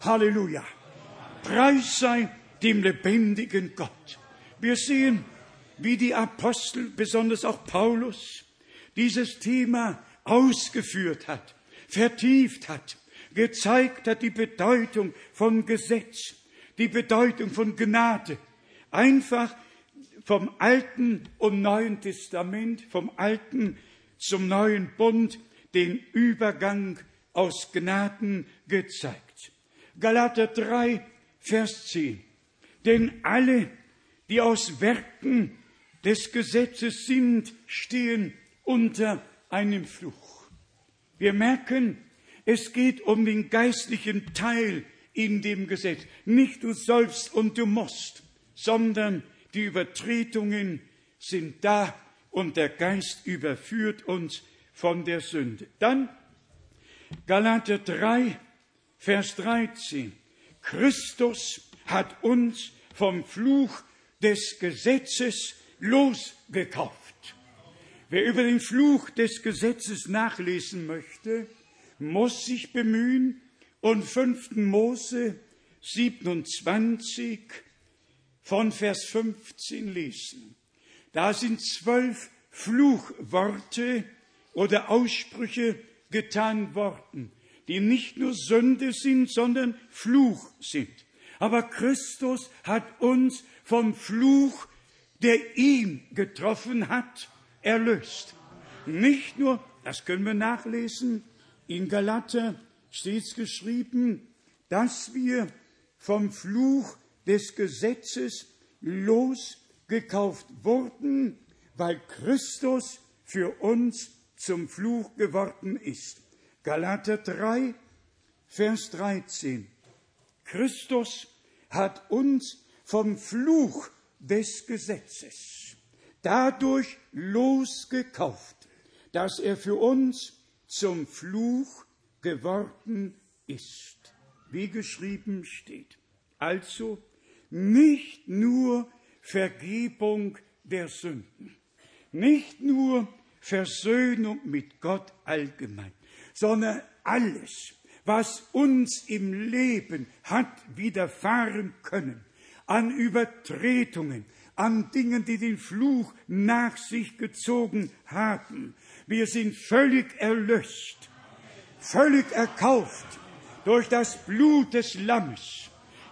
Halleluja. Preis sei dem lebendigen Gott. Wir sehen, wie die Apostel, besonders auch Paulus, dieses Thema ausgeführt hat, vertieft hat, gezeigt hat die Bedeutung von Gesetz, die Bedeutung von Gnade. Einfach vom Alten und Neuen Testament, vom Alten zum neuen Bund, den Übergang aus Gnaden gezeigt. Galater 3, Vers 10. Denn alle, die aus Werken des Gesetzes sind, stehen unter einem Fluch. Wir merken, es geht um den geistlichen Teil in dem Gesetz. Nicht du sollst und du musst, sondern die Übertretungen sind da und der Geist überführt uns von der Sünde. Dann Galater 3, Vers 13. Christus hat uns vom Fluch des Gesetzes losgekauft. Wer über den Fluch des Gesetzes nachlesen möchte, muss sich bemühen und 5. Mose 27 von Vers 15 lesen. Da sind zwölf Fluchworte oder Aussprüche getan worden, die nicht nur Sünde sind, sondern Fluch sind. Aber Christus hat uns vom Fluch, der ihn getroffen hat, erlöst. Nicht nur, das können wir nachlesen, in Galater steht es geschrieben, dass wir vom Fluch des Gesetzes losgekauft wurden, weil Christus für uns zum Fluch geworden ist. Galater 3, Vers 13. Christus hat uns vom Fluch des Gesetzes dadurch losgekauft, dass er für uns zum Fluch geworden ist, wie geschrieben steht. Also nicht nur Vergebung der Sünden, nicht nur Versöhnung mit Gott allgemein, sondern alles, was uns im Leben hat widerfahren können, an Übertretungen, an Dingen, die den Fluch nach sich gezogen haben. Wir sind völlig erlöst, völlig erkauft durch das Blut des Lammes.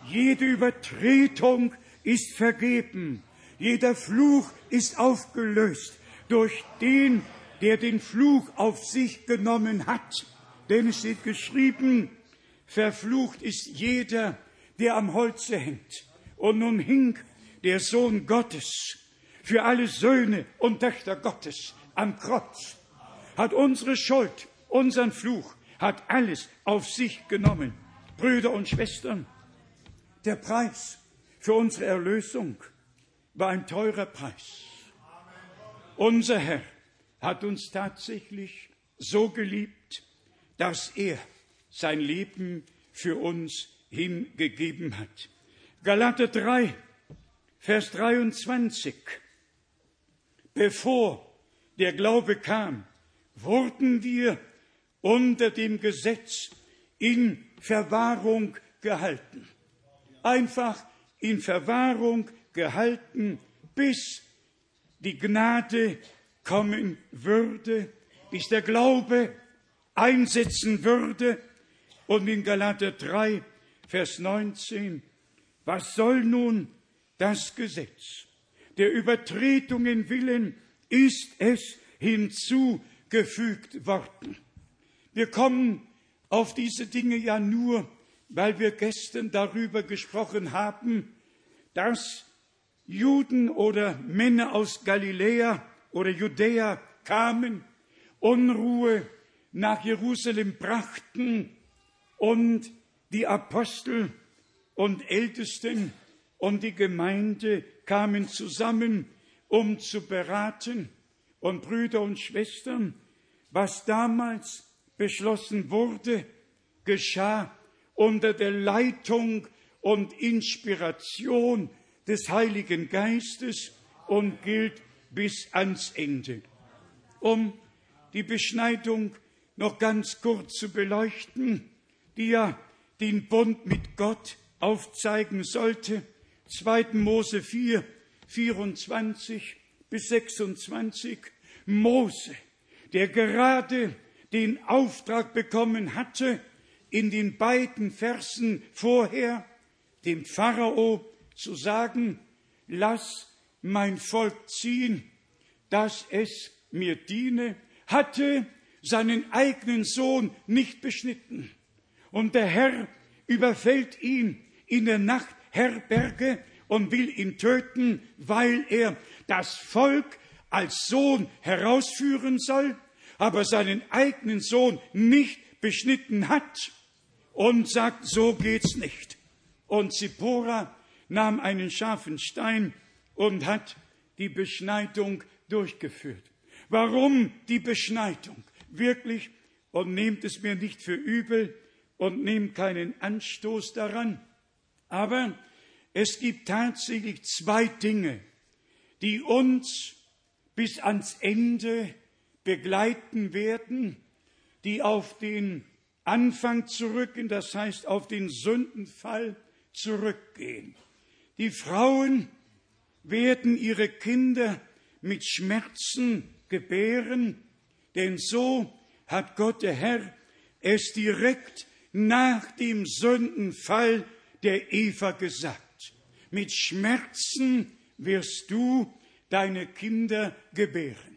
Jede Übertretung ist vergeben, jeder Fluch ist aufgelöst durch den, der den Fluch auf sich genommen hat. Denn es steht geschrieben, verflucht ist jeder, der am Holze hängt. Und nun hing der Sohn Gottes für alle Söhne und Töchter Gottes am Kreuz, hat unsere Schuld, unseren Fluch, hat alles auf sich genommen. Brüder und Schwestern, der Preis für unsere Erlösung war ein teurer Preis. Unser Herr hat uns tatsächlich so geliebt, dass er sein Leben für uns hingegeben hat. Galater 3, Vers 23. Bevor der Glaube kam, wurden wir unter dem Gesetz in Verwahrung gehalten. Einfach in Verwahrung gehalten, bis die Gnade kommen würde, bis der Glaube einsetzen würde. Und in Galater 3, Vers 19, was soll nun das Gesetz? Der Übertretungen willen ist es hinzugefügt worden. Wir kommen auf diese Dinge ja nur, weil wir gestern darüber gesprochen haben, dass Juden oder Männer aus Galiläa oder Judäa kamen, Unruhe nach Jerusalem brachten und die Apostel und Ältesten und die Gemeinde kamen zusammen, um zu beraten. Und Brüder und Schwestern, was damals beschlossen wurde, geschah unter der Leitung und Inspiration des Heiligen Geistes und gilt bis ans Ende. Um die Beschneidung noch ganz kurz zu beleuchten, die ja den Bund mit Gott aufzeigen sollte. 2. Mose 4, 24 bis 26. Mose, der gerade den Auftrag bekommen hatte, in den beiden Versen vorher dem Pharao zu sagen, lass mein Volk ziehen, dass es mir diene, hatte seinen eigenen Sohn nicht beschnitten. Und der Herr überfällt ihn in der Nachtherberge und will ihn töten, weil er das Volk als Sohn herausführen soll, aber seinen eigenen Sohn nicht beschnitten hat und sagt, so geht's nicht. Und Zippora nahm einen scharfen Stein und hat die Beschneidung durchgeführt. Warum die Beschneidung? Wirklich, und nehmt es mir nicht für übel und nehmt keinen Anstoß daran. Aber es gibt tatsächlich zwei Dinge, die uns bis ans Ende begleiten werden, die auf den Anfang zurückgehen, das heißt auf den Sündenfall zurückgehen. Die Frauen werden ihre Kinder mit Schmerzen gebären, denn so hat Gott der Herr es direkt nach dem Sündenfall der Eva gesagt. Mit Schmerzen wirst du deine Kinder gebären.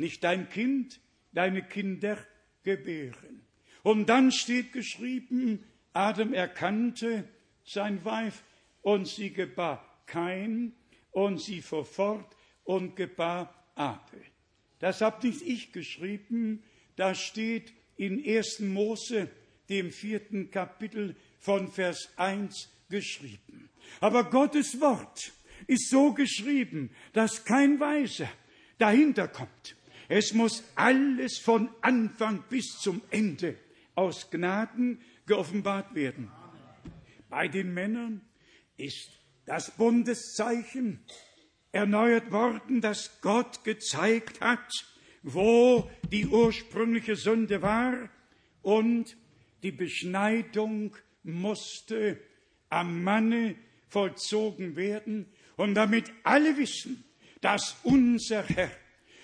Nicht dein Kind, deine Kinder gebären. Und dann steht geschrieben, Adam erkannte sein Weib und sie gebar kein und sie fuhr fort und gebar Abel. Das habe nicht ich geschrieben, das steht in 1. Mose, dem vierten Kapitel von Vers 1 geschrieben. Aber Gottes Wort ist so geschrieben, dass kein Weiser dahinter kommt. Es muss alles von Anfang bis zum Ende aus Gnaden geoffenbart werden. Bei den Männern ist das Bundeszeichen erneuert worden, dass Gott gezeigt hat, wo die ursprüngliche Sünde war und die Beschneidung musste am Manne vollzogen werden und damit alle wissen, dass unser Herr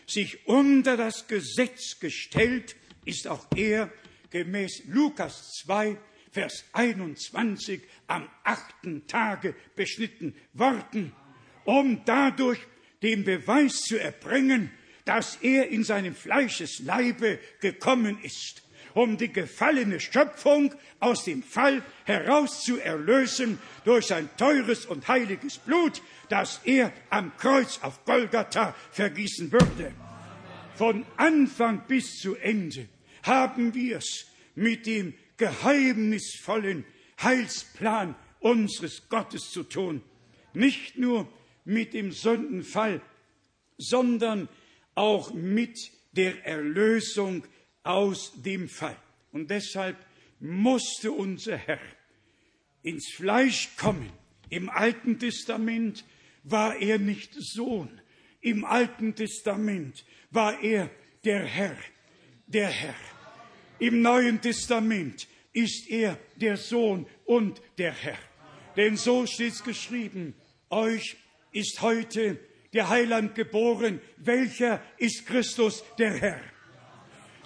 sich unter das Gesetz gestellt, ist auch er gemäß Lukas 2, Vers 21 am achten Tage beschnitten worden um dadurch den Beweis zu erbringen, dass er in seinem Fleischesleibe gekommen ist, um die gefallene Schöpfung aus dem Fall heraus zu erlösen durch sein teures und heiliges Blut, das er am Kreuz auf Golgatha vergießen würde. Von Anfang bis zu Ende haben wir es mit dem geheimnisvollen Heilsplan unseres Gottes zu tun. Nicht nur mit dem Sündenfall, sondern auch mit der Erlösung aus dem Fall. Und deshalb musste unser Herr ins Fleisch kommen. Im Alten Testament war er nicht Sohn. Im Alten Testament war er der Herr, der Herr. Im Neuen Testament ist er der Sohn und der Herr. Denn so steht es geschrieben, euch ist heute der Heiland geboren. Welcher ist Christus, der Herr?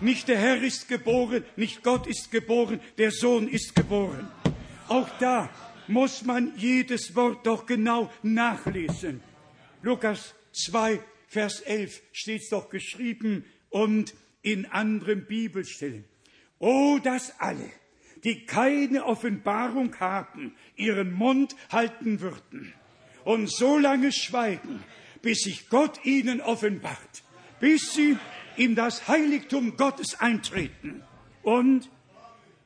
Nicht der Herr ist geboren, nicht Gott ist geboren, der Sohn ist geboren. Auch da muss man jedes Wort doch genau nachlesen. Lukas 2, Vers 11 steht doch geschrieben und in anderen Bibelstellen. Oh, dass alle, die keine Offenbarung haben, ihren Mund halten würden und so lange schweigen, bis sich Gott ihnen offenbart, bis sie in das Heiligtum Gottes eintreten und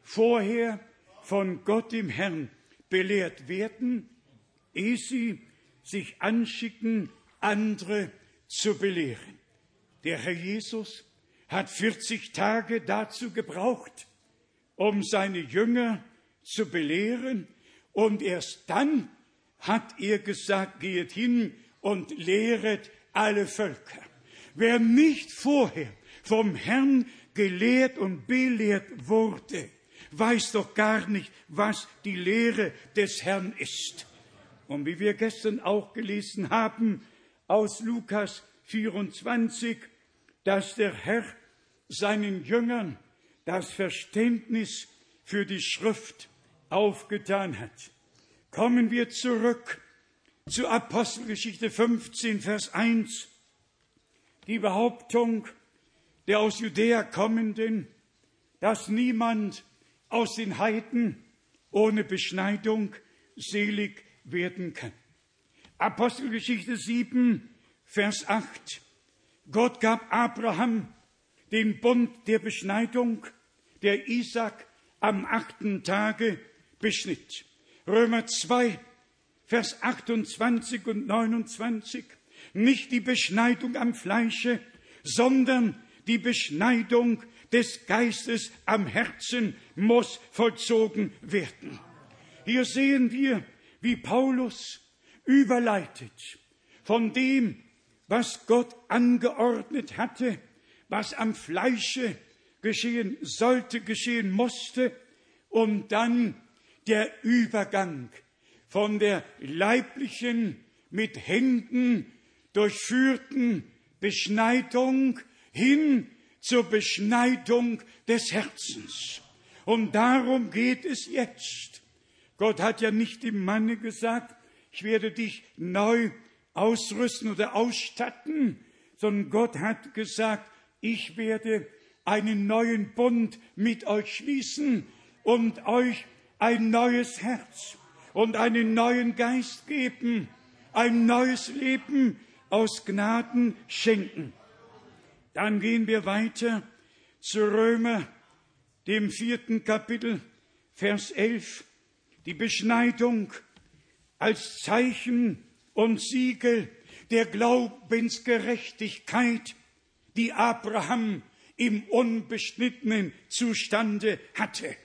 vorher von Gott dem Herrn belehrt werden, ehe sie sich anschicken, andere zu belehren. Der Herr Jesus hat 40 Tage dazu gebraucht, um seine Jünger zu belehren. Und erst dann hat er gesagt, geht hin und lehret alle Völker. Wer nicht vorher vom Herrn gelehrt und belehrt wurde, weiß doch gar nicht, was die Lehre des Herrn ist. Und wie wir gestern auch gelesen haben aus Lukas 24, dass der Herr seinen Jüngern das Verständnis für die Schrift aufgetan hat. Kommen wir zurück zu Apostelgeschichte 15, Vers 1. Die Behauptung der aus Judäa kommenden, dass niemand aus den Heiden ohne Beschneidung selig werden kann. Apostelgeschichte 7, Vers 8. Gott gab Abraham den Bund der Beschneidung, der Isaac am achten Tage beschnitt. Römer 2, Vers 28 und 29. Nicht die Beschneidung am Fleische, sondern die Beschneidung des Geistes am Herzen muss vollzogen werden. Hier sehen wir, wie Paulus überleitet von dem, was Gott angeordnet hatte, was am Fleische geschehen sollte, geschehen musste, und dann der Übergang von der leiblichen, mit Händen durchführten Beschneidung hin zur Beschneidung des Herzens. Und darum geht es jetzt. Gott hat ja nicht dem Manne gesagt, ich werde dich neu ausrüsten oder ausstatten, sondern Gott hat gesagt, ich werde einen neuen Bund mit euch schließen und euch ein neues Herz und einen neuen Geist geben, ein neues Leben aus Gnaden schenken. Dann gehen wir weiter zu Römer, dem vierten Kapitel, Vers 11. Die Beschneidung als Zeichen und Siegel der Glaubensgerechtigkeit, die Abraham im unbeschnittenen Zustande hatte.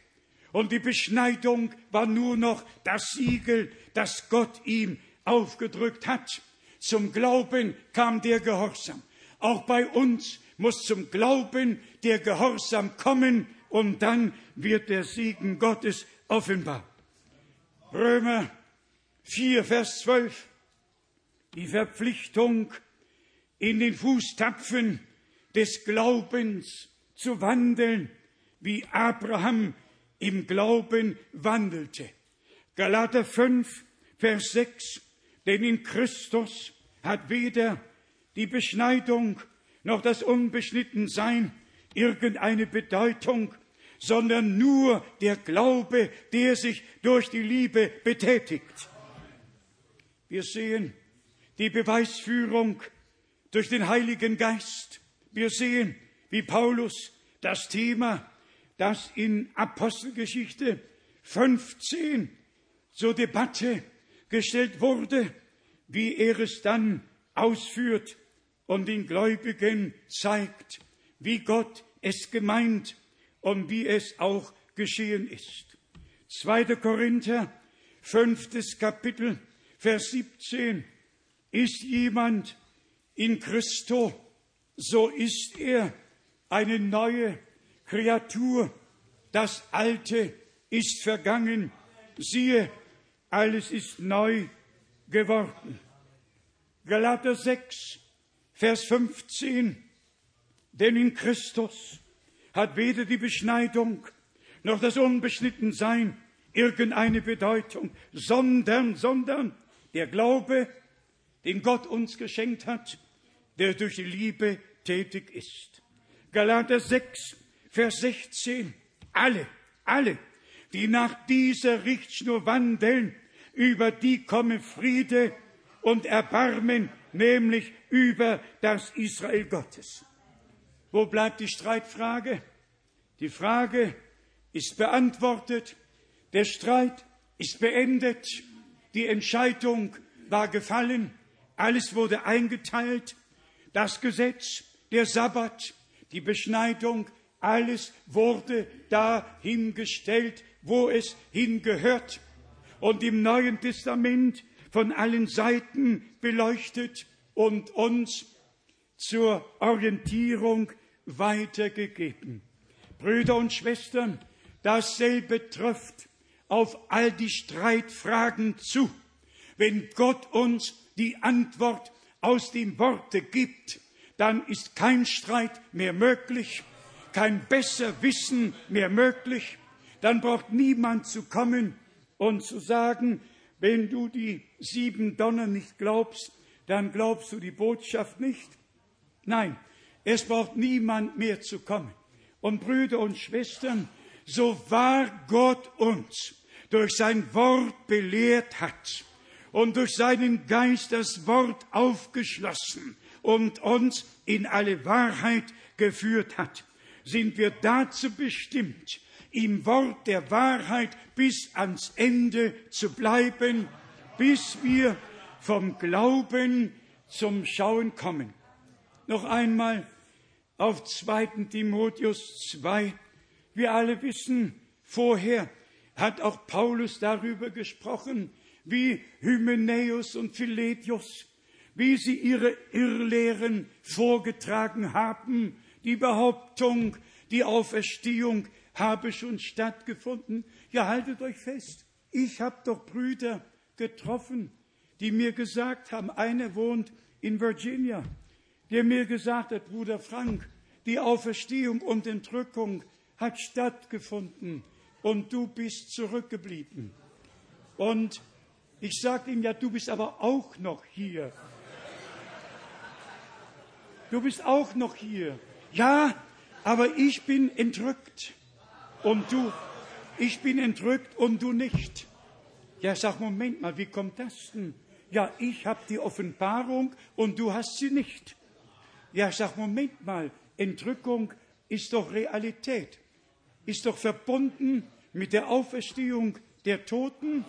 Und die Beschneidung war nur noch das Siegel, das Gott ihm aufgedrückt hat. Zum Glauben kam der Gehorsam. Auch bei uns muss zum Glauben der Gehorsam kommen und dann wird der Segen Gottes offenbar. Römer 4, Vers 12. Die Verpflichtung, in den Fußtapfen des Glaubens zu wandeln, wie Abraham im Glauben wandelte. Galater 5, Vers 6. Denn in Christus hat weder die Beschneidung noch das Unbeschnittensein irgendeine Bedeutung, sondern nur der Glaube, der sich durch die Liebe betätigt. Wir sehen die Beweisführung durch den Heiligen Geist. Wir sehen, wie Paulus das Thema, das in Apostelgeschichte 15 zur Debatte gestellt wurde, wie er es dann ausführt und den Gläubigen zeigt, wie Gott es gemeint und wie es auch geschehen ist. 2. Korinther, fünftes Kapitel, Vers 17. Ist jemand in Christo, so ist er eine neue Kreatur. Das Alte ist vergangen. Siehe, alles ist neu geworden. Galater 6, Vers 15. Denn in Christus hat weder die Beschneidung noch das Unbeschnittensein irgendeine Bedeutung, sondern, sondern der Glaube, den Gott uns geschenkt hat, der durch die Liebe tätig ist. Galater 6, Vers 16. Alle, alle, die nach dieser Richtschnur wandeln, über die komme Friede und Erbarmen, nämlich über das Israel Gottes. Wo bleibt die Streitfrage? Die Frage ist beantwortet, der Streit ist beendet, die Entscheidung war gefallen, alles wurde eingeteilt, das Gesetz, der Sabbat, die Beschneidung, alles wurde dahingestellt, wo es hingehört. Und im Neuen Testament von allen Seiten beleuchtet und uns zur Orientierung weitergegeben. Brüder und Schwestern, dasselbe trifft auf all die Streitfragen zu. Wenn Gott uns die Antwort aus dem Worte gibt, dann ist kein Streit mehr möglich, kein Besserwissen mehr möglich, dann braucht niemand zu kommen und zu sagen, wenn du die sieben Donner nicht glaubst, dann glaubst du die Botschaft nicht. Nein, es braucht niemand mehr zu kommen. Und Brüder und Schwestern, so wahr Gott uns durch sein Wort belehrt hat und durch seinen Geist das Wort aufgeschlossen und uns in alle Wahrheit geführt hat, sind wir dazu bestimmt, im Wort der Wahrheit bis ans Ende zu bleiben, bis wir vom Glauben zum Schauen kommen. Noch einmal auf 2. Timotheus 2. Wir alle wissen, vorher hat auch Paulus darüber gesprochen, wie Hymenäus und Philetius, wie sie ihre Irrlehren vorgetragen haben, die Behauptung, die Auferstehung habe schon stattgefunden. Ja, haltet euch fest, ich habe doch Brüder getroffen, die mir gesagt haben, einer wohnt in Virginia, der mir gesagt hat, Bruder Frank, die Auferstehung und Entrückung hat stattgefunden und du bist zurückgeblieben. Und ich sagte ihm, ja, du bist aber auch noch hier. Du bist auch noch hier. Ja, aber ich bin entrückt und du, ich bin entrückt und du nicht. Ja, sag, Moment mal, wie kommt das denn? Ja, ich habe die Offenbarung und du hast sie nicht. Ja, sag, Moment mal, Entrückung ist doch Realität, ist doch verbunden mit der Auferstehung der Toten.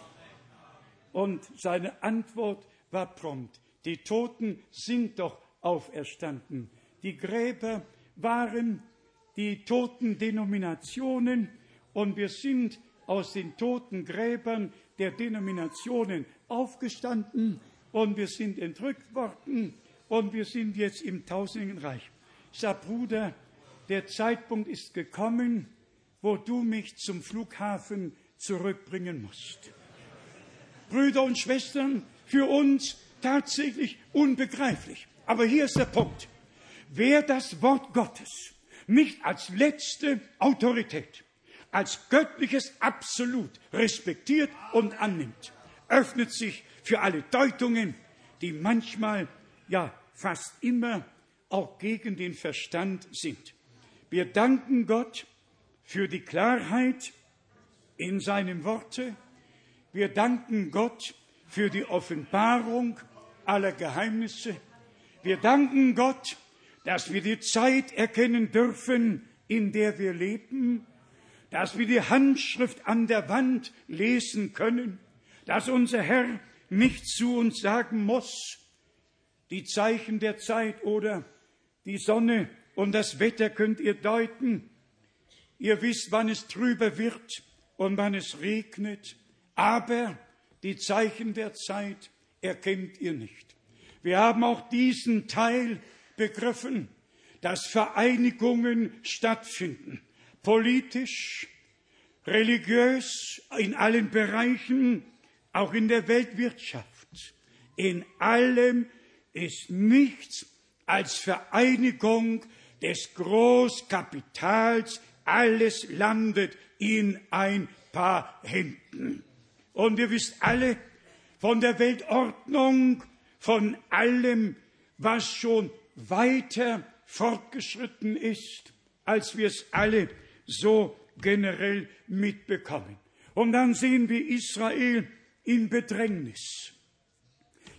Und seine Antwort war prompt. Die Toten sind doch auferstanden. Die Gräber waren die toten Denominationen und wir sind aus den toten Gräbern der Denominationen aufgestanden und wir sind entrückt worden und wir sind jetzt im tausenden Reich. Ich sage, Bruder, der Zeitpunkt ist gekommen, wo du mich zum Flughafen zurückbringen musst. Brüder und Schwestern, für uns tatsächlich unbegreiflich. Aber hier ist der Punkt. Wer das Wort Gottes nicht als letzte Autorität, als göttliches Absolut respektiert und annimmt, öffnet sich für alle Deutungen, die manchmal, ja fast immer auch gegen den Verstand sind. Wir danken Gott für die Klarheit in seinem Worte. Wir danken Gott für die Offenbarung aller Geheimnisse. Wir danken Gott dass wir die Zeit erkennen dürfen, in der wir leben, dass wir die Handschrift an der Wand lesen können, dass unser Herr nicht zu uns sagen muss, die Zeichen der Zeit oder die Sonne und das Wetter könnt ihr deuten. Ihr wisst, wann es trüber wird und wann es regnet, aber die Zeichen der Zeit erkennt ihr nicht. Wir haben auch diesen Teil begriffen, dass Vereinigungen stattfinden, politisch, religiös, in allen Bereichen, auch in der Weltwirtschaft. In allem ist nichts als Vereinigung des Großkapitals, alles landet in ein paar Händen. Und ihr wisst alle von der Weltordnung, von allem, was schon weiter fortgeschritten ist, als wir es alle so generell mitbekommen. Und dann sehen wir Israel in Bedrängnis.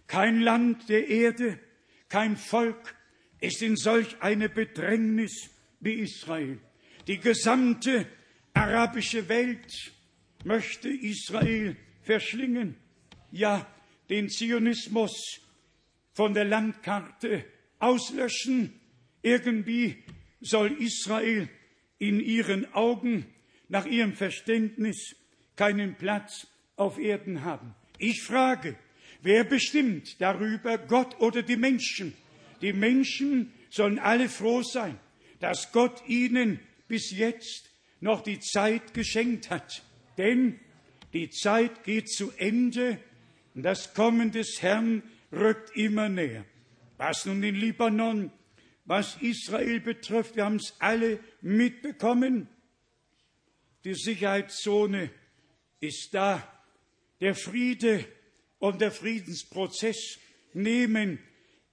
Kein Land der Erde, kein Volk ist in solch eine Bedrängnis wie Israel. Die gesamte arabische Welt möchte Israel verschlingen, ja den Zionismus von der Landkarte auslöschen, irgendwie soll Israel in ihren Augen nach ihrem Verständnis keinen Platz auf Erden haben. Ich frage, wer bestimmt darüber, Gott oder die Menschen? Die Menschen sollen alle froh sein, dass Gott ihnen bis jetzt noch die Zeit geschenkt hat. Denn die Zeit geht zu Ende und das Kommen des Herrn rückt immer näher. Was nun den Libanon, was Israel betrifft, wir haben es alle mitbekommen. Die Sicherheitszone ist da. Der Friede und der Friedensprozess nehmen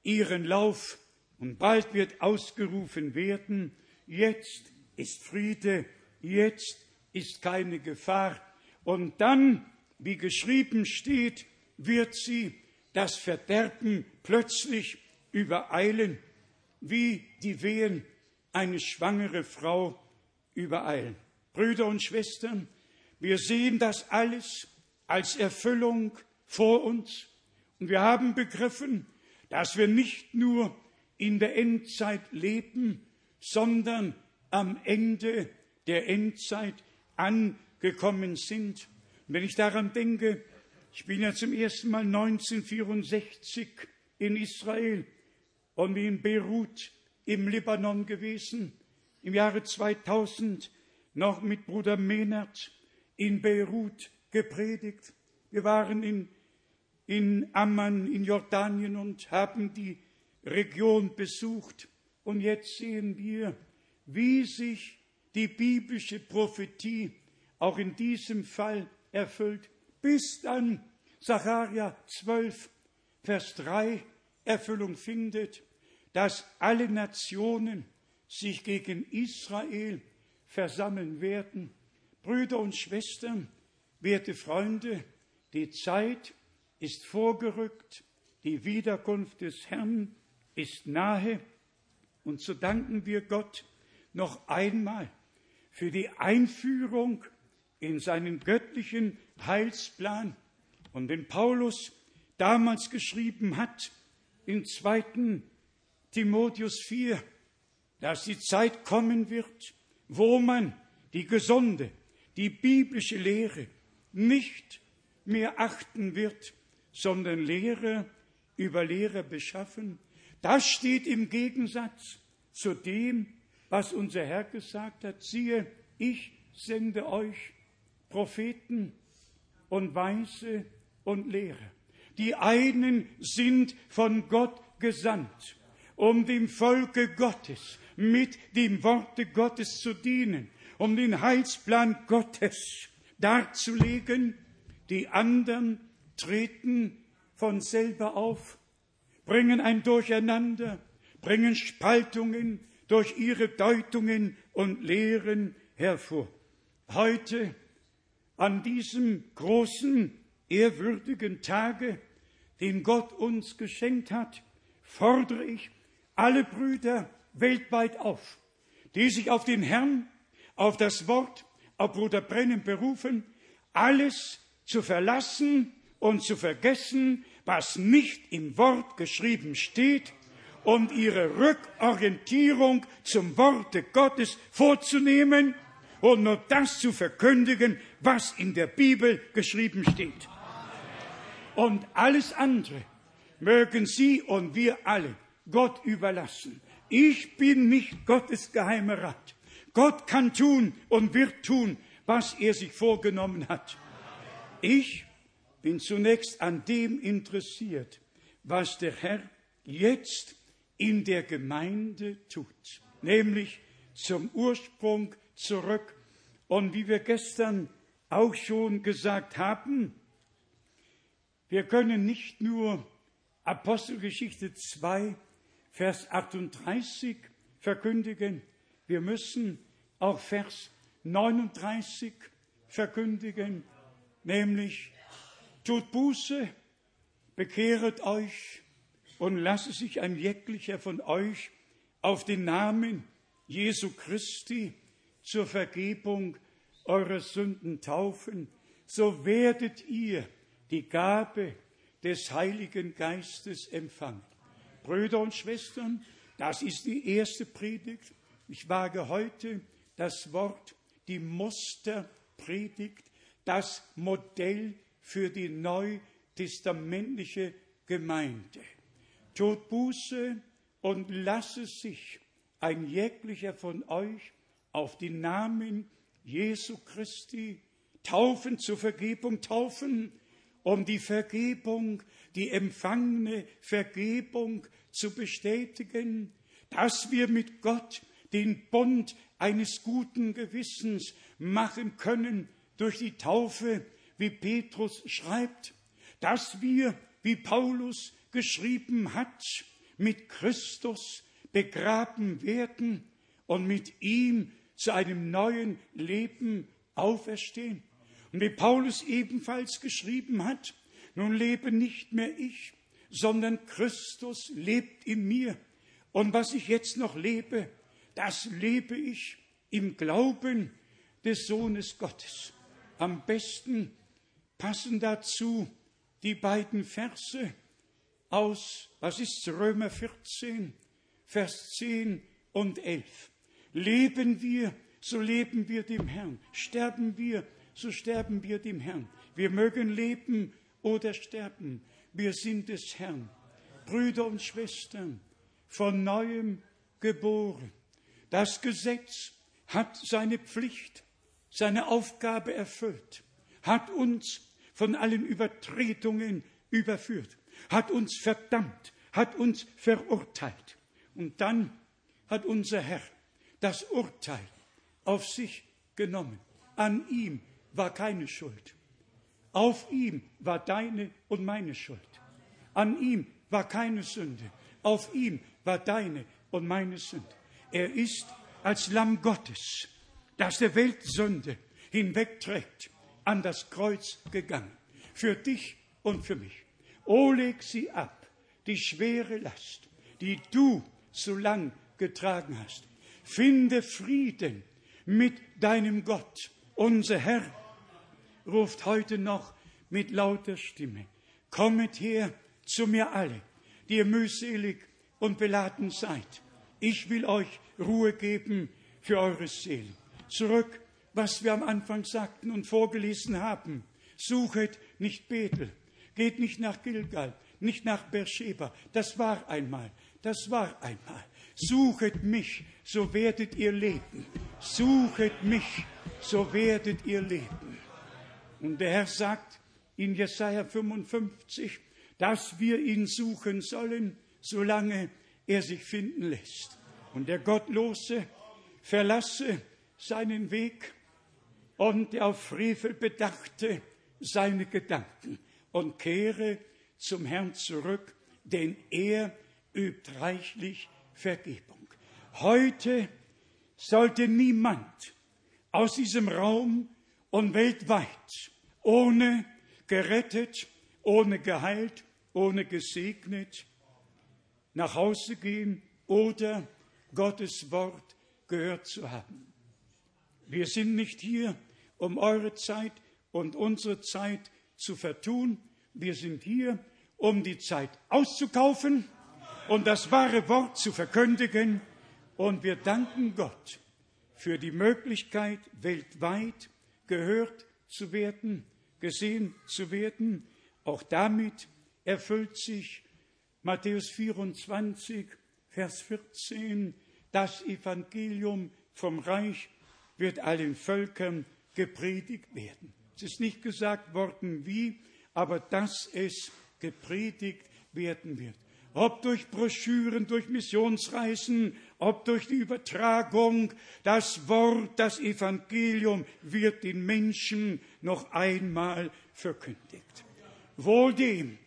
ihren Lauf und bald wird ausgerufen werden, jetzt ist Friede, jetzt ist keine Gefahr. Und dann, wie geschrieben steht, wird sie das Verderben plötzlich übereilen, wie die Wehen eine schwangere Frau übereilen. Brüder und Schwestern, wir sehen das alles als Erfüllung vor uns und wir haben begriffen, dass wir nicht nur in der Endzeit leben, sondern am Ende der Endzeit angekommen sind. Und wenn ich daran denke, ich bin ja zum ersten Mal 1964 in Israel und wie in Beirut im Libanon gewesen, im Jahre 2000 noch mit Bruder Menert in Beirut gepredigt. Wir waren in, in Amman in Jordanien und haben die Region besucht. Und jetzt sehen wir, wie sich die biblische Prophetie auch in diesem Fall erfüllt, bis dann Sacharja 12, Vers 3 Erfüllung findet, dass alle Nationen sich gegen Israel versammeln werden. Brüder und Schwestern, werte Freunde, die Zeit ist vorgerückt, die Wiederkunft des Herrn ist nahe und so danken wir Gott noch einmal für die Einführung in seinen göttlichen Heilsplan und den Paulus damals geschrieben hat in 2. Timotheus 4, dass die Zeit kommen wird, wo man die gesunde, die biblische Lehre nicht mehr achten wird, sondern Lehre über Lehre beschaffen. Das steht im Gegensatz zu dem, was unser Herr gesagt hat. Siehe, ich sende euch Propheten und Weise und Lehrer. Die einen sind von Gott gesandt, um dem Volke Gottes mit dem Worte Gottes zu dienen, um den Heilsplan Gottes darzulegen. Die anderen treten von selber auf, bringen ein Durcheinander, bringen Spaltungen durch ihre Deutungen und Lehren hervor. Heute, an diesem großen, ehrwürdigen Tage, den Gott uns geschenkt hat, fordere ich alle Brüder weltweit auf, die sich auf den Herrn, auf das Wort, auf Bruder Brennen berufen, alles zu verlassen und zu vergessen, was nicht im Wort geschrieben steht, und ihre Rückorientierung zum Worte Gottes vorzunehmen und nur das zu verkündigen, was in der Bibel geschrieben steht. Und alles andere mögen Sie und wir alle Gott überlassen. Ich bin nicht Gottes geheimer Rat. Gott kann tun und wird tun, was er sich vorgenommen hat. Ich bin zunächst an dem interessiert, was der Herr jetzt in der Gemeinde tut, nämlich zum Ursprung zurück. Und wie wir gestern auch schon gesagt haben, wir können nicht nur Apostelgeschichte 2, Vers 38 verkündigen, wir müssen auch Vers 39 verkündigen, nämlich tut Buße, bekehret euch und lasse sich ein jeglicher von euch auf den Namen Jesu Christi zur Vergebung eurer Sünden taufen, so werdet ihr die Gabe des Heiligen Geistes empfangen. Brüder und Schwestern, das ist die erste Predigt. Ich wage heute das Wort, die Musterpredigt, das Modell für die neutestamentliche Gemeinde. Tut Buße und lasse sich ein jeglicher von euch auf den Namen Jesu Christi taufen, zur Vergebung taufen, um die Vergebung, die empfangene Vergebung zu bestätigen, dass wir mit Gott den Bund eines guten Gewissens machen können durch die Taufe, wie Petrus schreibt, dass wir, wie Paulus geschrieben hat, mit Christus begraben werden und mit ihm zu einem neuen Leben auferstehen. Und wie Paulus ebenfalls geschrieben hat, nun lebe nicht mehr ich, sondern Christus lebt in mir. Und was ich jetzt noch lebe, das lebe ich im Glauben des Sohnes Gottes. Am besten passen dazu die beiden Verse aus, was ist Römer 14, Vers 10 und 11. Leben wir, so leben wir dem Herrn. Sterben wir, so sterben wir dem Herrn. Wir mögen leben oder sterben. Wir sind des Herrn. Brüder und Schwestern, von neuem geboren. Das Gesetz hat seine Pflicht, seine Aufgabe erfüllt, hat uns von allen Übertretungen überführt, hat uns verdammt, hat uns verurteilt. Und dann hat unser Herr das Urteil auf sich genommen. An ihm war keine Schuld. Auf ihm war deine und meine Schuld. An ihm war keine Sünde. Auf ihm war deine und meine Sünde. Er ist als Lamm Gottes, das der Welt Sünde hinwegträgt, an das Kreuz gegangen. Für dich und für mich. O leg sie ab, die schwere Last, die du so lang getragen hast. Finde Frieden mit deinem Gott. Unser Herr ruft heute noch mit lauter Stimme. Kommet her zu mir alle, die ihr mühselig und beladen seid. Ich will euch Ruhe geben für eure Seelen. Zurück, was wir am Anfang sagten und vorgelesen haben. Suchet nicht Bethel, geht nicht nach Gilgal, nicht nach Beersheba. Das war einmal, das war einmal. Suchet mich, so werdet ihr leben. Suchet mich, so werdet ihr leben. Und der Herr sagt in Jesaja 55, dass wir ihn suchen sollen, solange er sich finden lässt. Und der Gottlose verlasse seinen Weg und der auf Frevel bedachte seine Gedanken und kehre zum Herrn zurück, denn er übt reichlich Vergebung. Heute sollte niemand aus diesem Raum und weltweit ohne gerettet, ohne geheilt, ohne gesegnet nach Hause gehen oder Gottes Wort gehört zu haben. Wir sind nicht hier, um eure Zeit und unsere Zeit zu vertun. Wir sind hier, um die Zeit auszukaufen und das wahre Wort zu verkündigen. Und wir danken Gott für die Möglichkeit, weltweit gehört zu werden, gesehen zu werden. Auch damit erfüllt sich Matthäus 24, Vers 14, das Evangelium vom Reich wird allen Völkern gepredigt werden. Es ist nicht gesagt worden, wie, aber dass es gepredigt werden wird. Ob durch Broschüren, durch Missionsreisen, ob durch die Übertragung, das Wort, das Evangelium wird den Menschen noch einmal verkündigt. Wohl dem,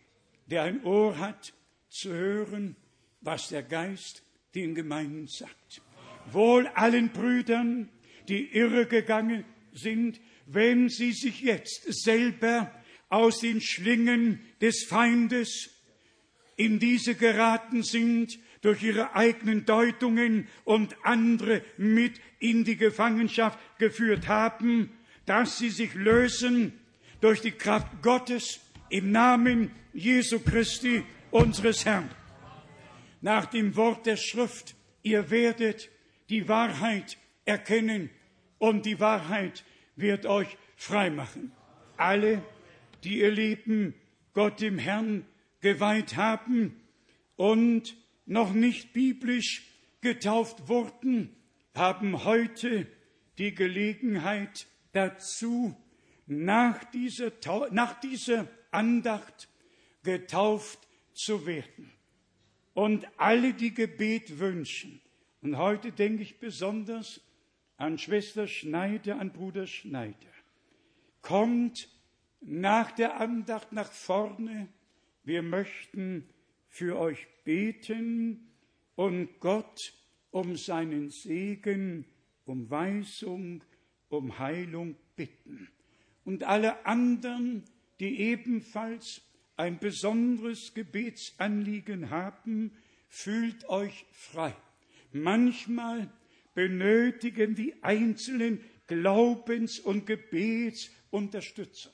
der ein Ohr hat, zu hören, was der Geist den Gemeinden sagt. Wohl allen Brüdern, die irregegangen sind, wenn sie sich jetzt selber aus den Schlingen des Feindes in diese geraten sind, durch ihre eigenen Deutungen und andere mit in die Gefangenschaft geführt haben, dass sie sich lösen durch die Kraft Gottes im Namen Jesu Christi, unseres Herrn. Nach dem Wort der Schrift, ihr werdet die Wahrheit erkennen und die Wahrheit wird euch frei machen. Alle, die ihr Leben Gott dem Herrn geweiht haben und noch nicht biblisch getauft wurden, haben heute die Gelegenheit dazu, nach dieser, nach dieser Andacht getauft zu werden. Und alle, die Gebet wünschen, und heute denke ich besonders an Schwester Schneider, an Bruder Schneider, kommt nach der Andacht nach vorne. Wir möchten für euch beten und Gott um seinen Segen, um Weisung, um Heilung bitten. Und alle anderen, die ebenfalls ein besonderes Gebetsanliegen haben, fühlt euch frei. Manchmal benötigen die Einzelnen Glaubens- und Gebetsunterstützung.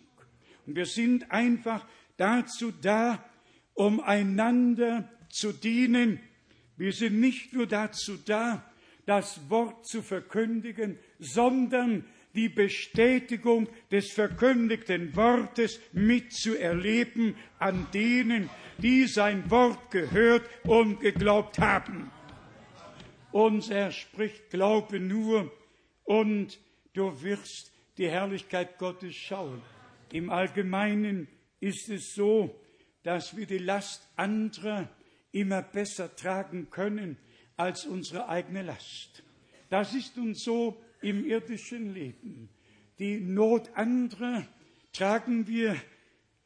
Und wir sind einfach dazu da, um einander zu dienen. Wir sind nicht nur dazu da, das Wort zu verkündigen, sondern die Bestätigung des verkündigten Wortes mitzuerleben an denen, die sein Wort gehört und geglaubt haben. Unser spricht, glaube nur und du wirst die Herrlichkeit Gottes schauen. Im Allgemeinen ist es so, dass wir die Last anderer immer besser tragen können als unsere eigene Last. Das ist uns so im irdischen Leben. Die Not anderer tragen wir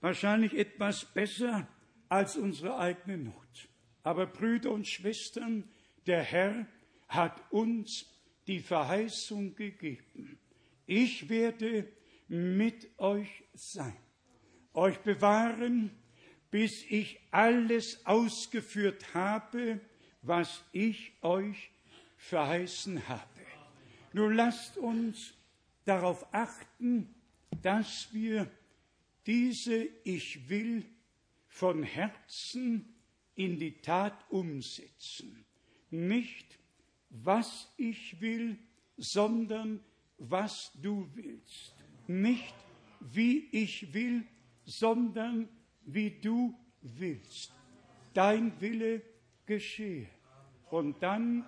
wahrscheinlich etwas besser als unsere eigene Not. Aber Brüder und Schwestern, der Herr hat uns die Verheißung gegeben. Ich werde mit euch sein, euch bewahren, bis ich alles ausgeführt habe, was ich euch verheißen habe. Nun lasst uns darauf achten, dass wir diese Ich will von Herzen in die Tat umsetzen. Nicht was ich will, sondern was du willst. Nicht wie ich will, sondern wie du willst. Dein Wille geschehe. Und dann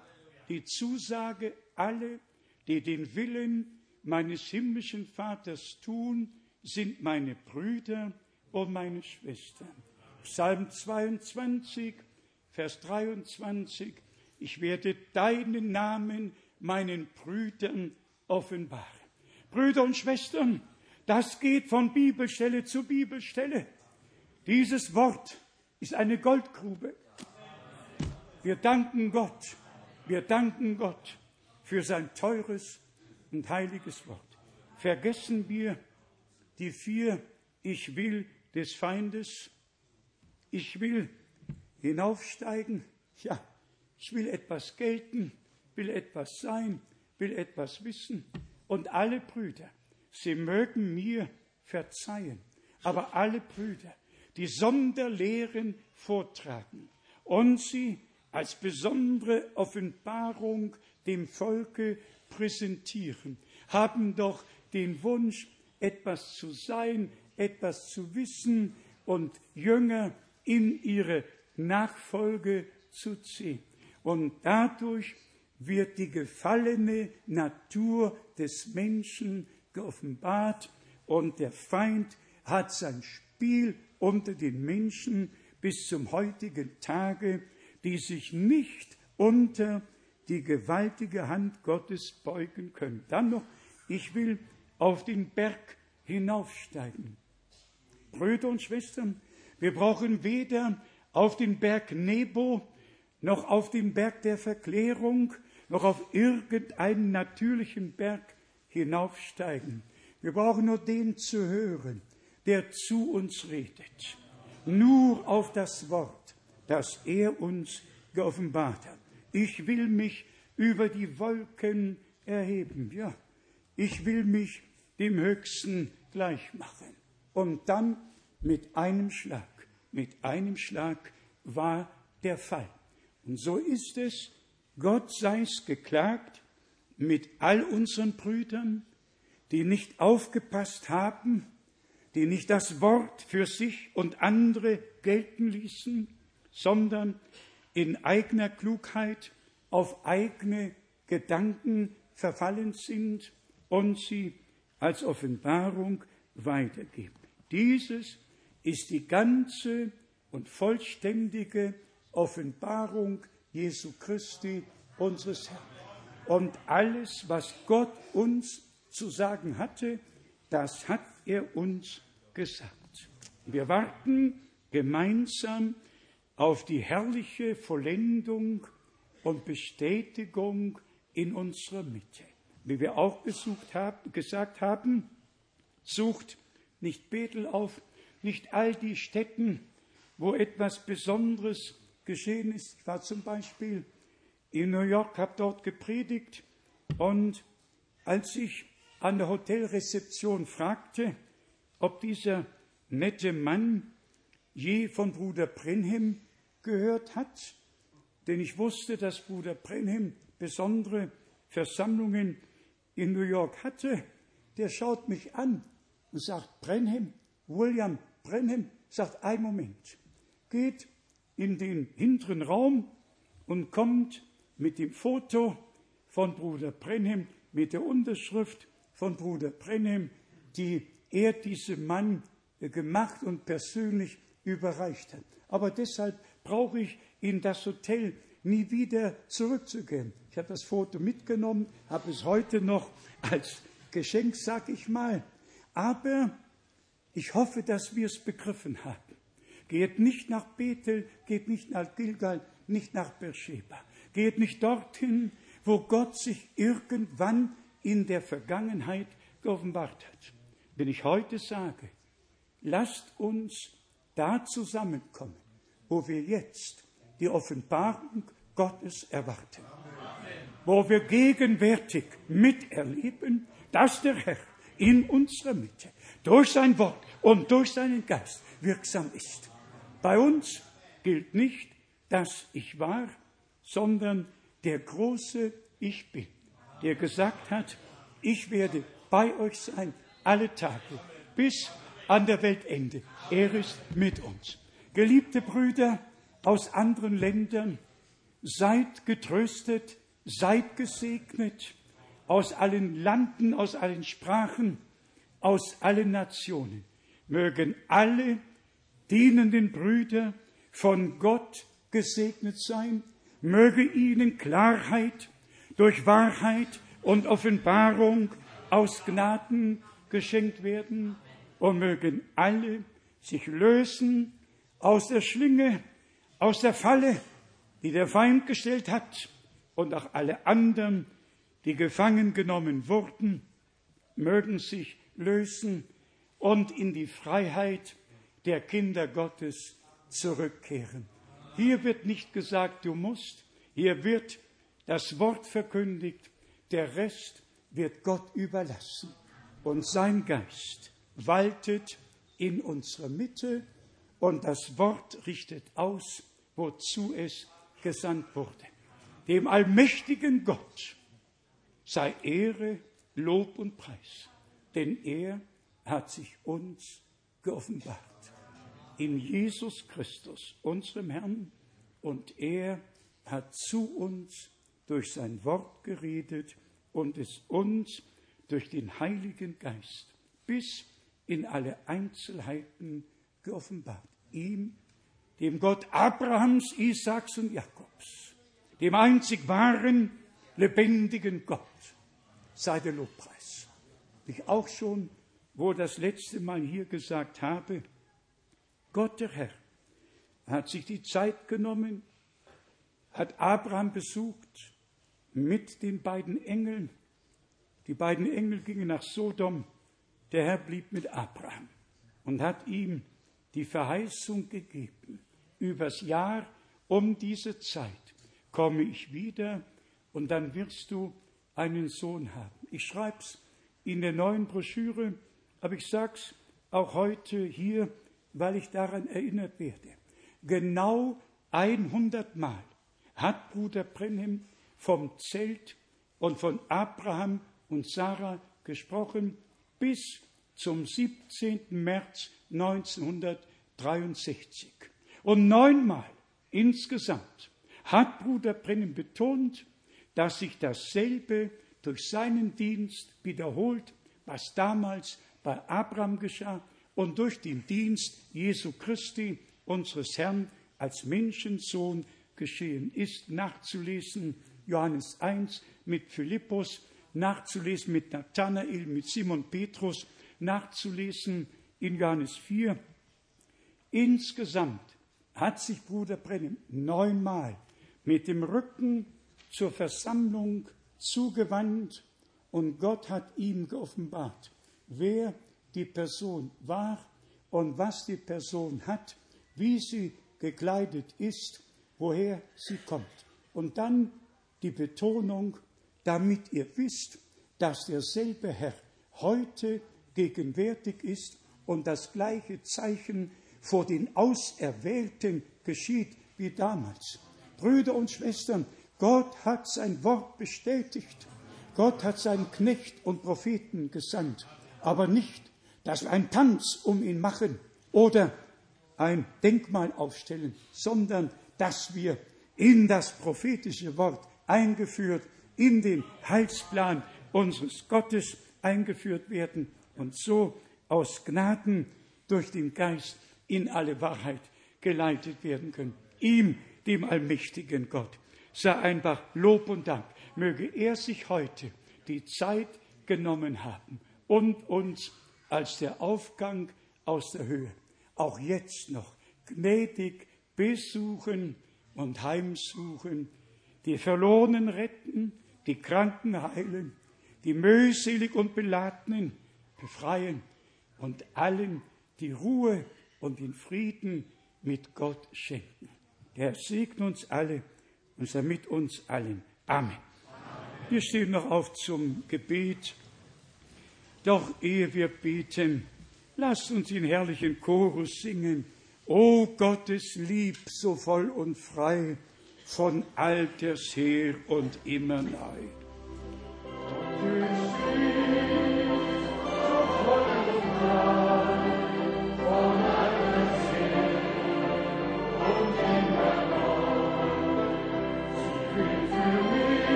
die Zusage, alle, die den Willen meines himmlischen Vaters tun, sind meine Brüder und meine Schwestern. Psalm 22, Vers 23 ich werde deinen Namen meinen Brüdern offenbaren. Brüder und Schwestern, das geht von Bibelstelle zu Bibelstelle. Dieses Wort ist eine Goldgrube. Wir danken Gott, wir danken Gott für sein teures und heiliges Wort. Vergessen wir die vier Ich will des Feindes. Ich will hinaufsteigen. Ja, ich will etwas gelten, will etwas sein, will etwas wissen. Und alle Brüder, sie mögen mir verzeihen, aber alle Brüder, die Sonderlehren vortragen und sie als besondere Offenbarung dem Volke präsentieren, haben doch den Wunsch, etwas zu sein, etwas zu wissen und Jünger in ihre Nachfolge zu ziehen. Und dadurch wird die gefallene Natur des Menschen geoffenbart und der Feind hat sein Spiel unter den Menschen bis zum heutigen Tage, die sich nicht unter die gewaltige Hand Gottes beugen können. Dann noch, ich will auf den Berg hinaufsteigen. Brüder und Schwestern, wir brauchen weder auf den Berg Nebo noch auf den Berg der Verklärung, noch auf irgendeinen natürlichen Berg hinaufsteigen. Wir brauchen nur den zu hören, der zu uns redet. Nur auf das Wort, das er uns geoffenbart hat. Ich will mich über die Wolken erheben. Ja, ich will mich dem Höchsten gleich machen. Und dann mit einem Schlag, mit einem Schlag war der Fall. Und so ist es Gott sei es geklagt mit all unseren Brüdern, die nicht aufgepasst haben, die nicht das Wort für sich und andere gelten ließen, sondern in eigener Klugheit auf eigene Gedanken verfallen sind und sie als Offenbarung weitergeben. Dieses ist die ganze und vollständige Offenbarung Jesu Christi, unseres Herrn. Und alles, was Gott uns zu sagen hatte, das hat er uns gesagt. Wir warten gemeinsam auf die herrliche Vollendung und Bestätigung in unserer Mitte. Wie wir auch haben, gesagt haben, sucht nicht Bethel auf, nicht all die Städten, wo etwas Besonderes geschehen ist. Ich war zum Beispiel in New York, habe dort gepredigt und als ich an der Hotelrezeption fragte, ob dieser nette Mann je von Bruder Brenhem gehört hat, denn ich wusste, dass Bruder Brenhem besondere Versammlungen in New York hatte, der schaut mich an und sagt, Brenhem, William Brenhem, sagt, ein Moment, geht in den hinteren Raum und kommt mit dem Foto von Bruder Brenhem, mit der Unterschrift von Bruder Brenhem, die er diesem Mann gemacht und persönlich überreicht hat. Aber deshalb brauche ich in das Hotel nie wieder zurückzugehen. Ich habe das Foto mitgenommen, habe es heute noch als Geschenk, sag ich mal. Aber ich hoffe, dass wir es begriffen haben. Geht nicht nach Bethel, geht nicht nach Gilgal, nicht nach Beersheba. Geht nicht dorthin, wo Gott sich irgendwann in der Vergangenheit geoffenbart hat. Wenn ich heute sage, lasst uns da zusammenkommen, wo wir jetzt die Offenbarung Gottes erwarten, wo wir gegenwärtig miterleben, dass der Herr in unserer Mitte durch sein Wort und durch seinen Geist wirksam ist. Bei uns gilt nicht, dass ich war, sondern der große Ich bin, der gesagt hat, ich werde bei euch sein alle Tage bis an der Weltende. Er ist mit uns. Geliebte Brüder aus anderen Ländern, seid getröstet, seid gesegnet aus allen Landen, aus allen Sprachen, aus allen Nationen. Mögen alle dienenden Brüder von Gott gesegnet sein, möge ihnen Klarheit durch Wahrheit und Offenbarung aus Gnaden geschenkt werden und mögen alle sich lösen aus der Schlinge, aus der Falle, die der Feind gestellt hat und auch alle anderen, die gefangen genommen wurden, mögen sich lösen und in die Freiheit der Kinder Gottes zurückkehren. Hier wird nicht gesagt, du musst, hier wird das Wort verkündigt, der Rest wird Gott überlassen und sein Geist waltet in unserer Mitte und das Wort richtet aus, wozu es gesandt wurde. Dem allmächtigen Gott sei Ehre, Lob und Preis, denn er hat sich uns geoffenbart. In Jesus Christus, unserem Herrn, und er hat zu uns durch sein Wort geredet und es uns durch den Heiligen Geist bis in alle Einzelheiten geoffenbart. Ihm, dem Gott Abrahams, Isaaks und Jakobs, dem einzig wahren, lebendigen Gott, sei der Lobpreis. Ich auch schon, wo das letzte Mal hier gesagt habe, Gott der Herr hat sich die Zeit genommen, hat Abraham besucht mit den beiden Engeln. Die beiden Engel gingen nach Sodom, der Herr blieb mit Abraham und hat ihm die Verheißung gegeben, übers Jahr um diese Zeit komme ich wieder und dann wirst du einen Sohn haben. Ich schreibe es in der neuen Broschüre, aber ich sage es auch heute hier, weil ich daran erinnert werde. Genau 100 Mal hat Bruder Brenhem vom Zelt und von Abraham und Sarah gesprochen bis zum 17. März 1963. Und neunmal insgesamt hat Bruder Brennan betont, dass sich dasselbe durch seinen Dienst wiederholt, was damals bei Abraham geschah und durch den Dienst Jesu Christi, unseres Herrn, als Menschensohn geschehen ist, nachzulesen. Johannes 1 mit Philippus, nachzulesen mit Nathanael, mit Simon Petrus, nachzulesen in Johannes 4. Insgesamt hat sich Bruder Brennan neunmal mit dem Rücken zur Versammlung zugewandt und Gott hat ihm geoffenbart, wer die Person war und was die Person hat, wie sie gekleidet ist, woher sie kommt. Und dann die Betonung, damit ihr wisst, dass derselbe Herr heute gegenwärtig ist und das gleiche Zeichen vor den Auserwählten geschieht wie damals. Brüder und Schwestern, Gott hat sein Wort bestätigt. Gott hat seinen Knecht und Propheten gesandt, aber nicht, dass wir einen Tanz um ihn machen oder ein Denkmal aufstellen, sondern dass wir in das prophetische Wort eingeführt, in den Heilsplan unseres Gottes eingeführt werden und so aus Gnaden durch den Geist in alle Wahrheit geleitet werden können. Ihm, dem allmächtigen Gott, sei einfach Lob und Dank. Möge er sich heute die Zeit genommen haben und uns als der Aufgang aus der Höhe auch jetzt noch gnädig besuchen und heimsuchen, die Verlorenen retten, die Kranken heilen, die mühselig und Beladenen befreien und allen die Ruhe und den Frieden mit Gott schenken. Der segne uns alle und sei mit uns allen. Amen. Wir stehen noch auf zum Gebet. Doch ehe wir beten, lasst uns den herrlichen Chorus singen. O Gottes Lieb, so voll und frei, von alters her und immer neu.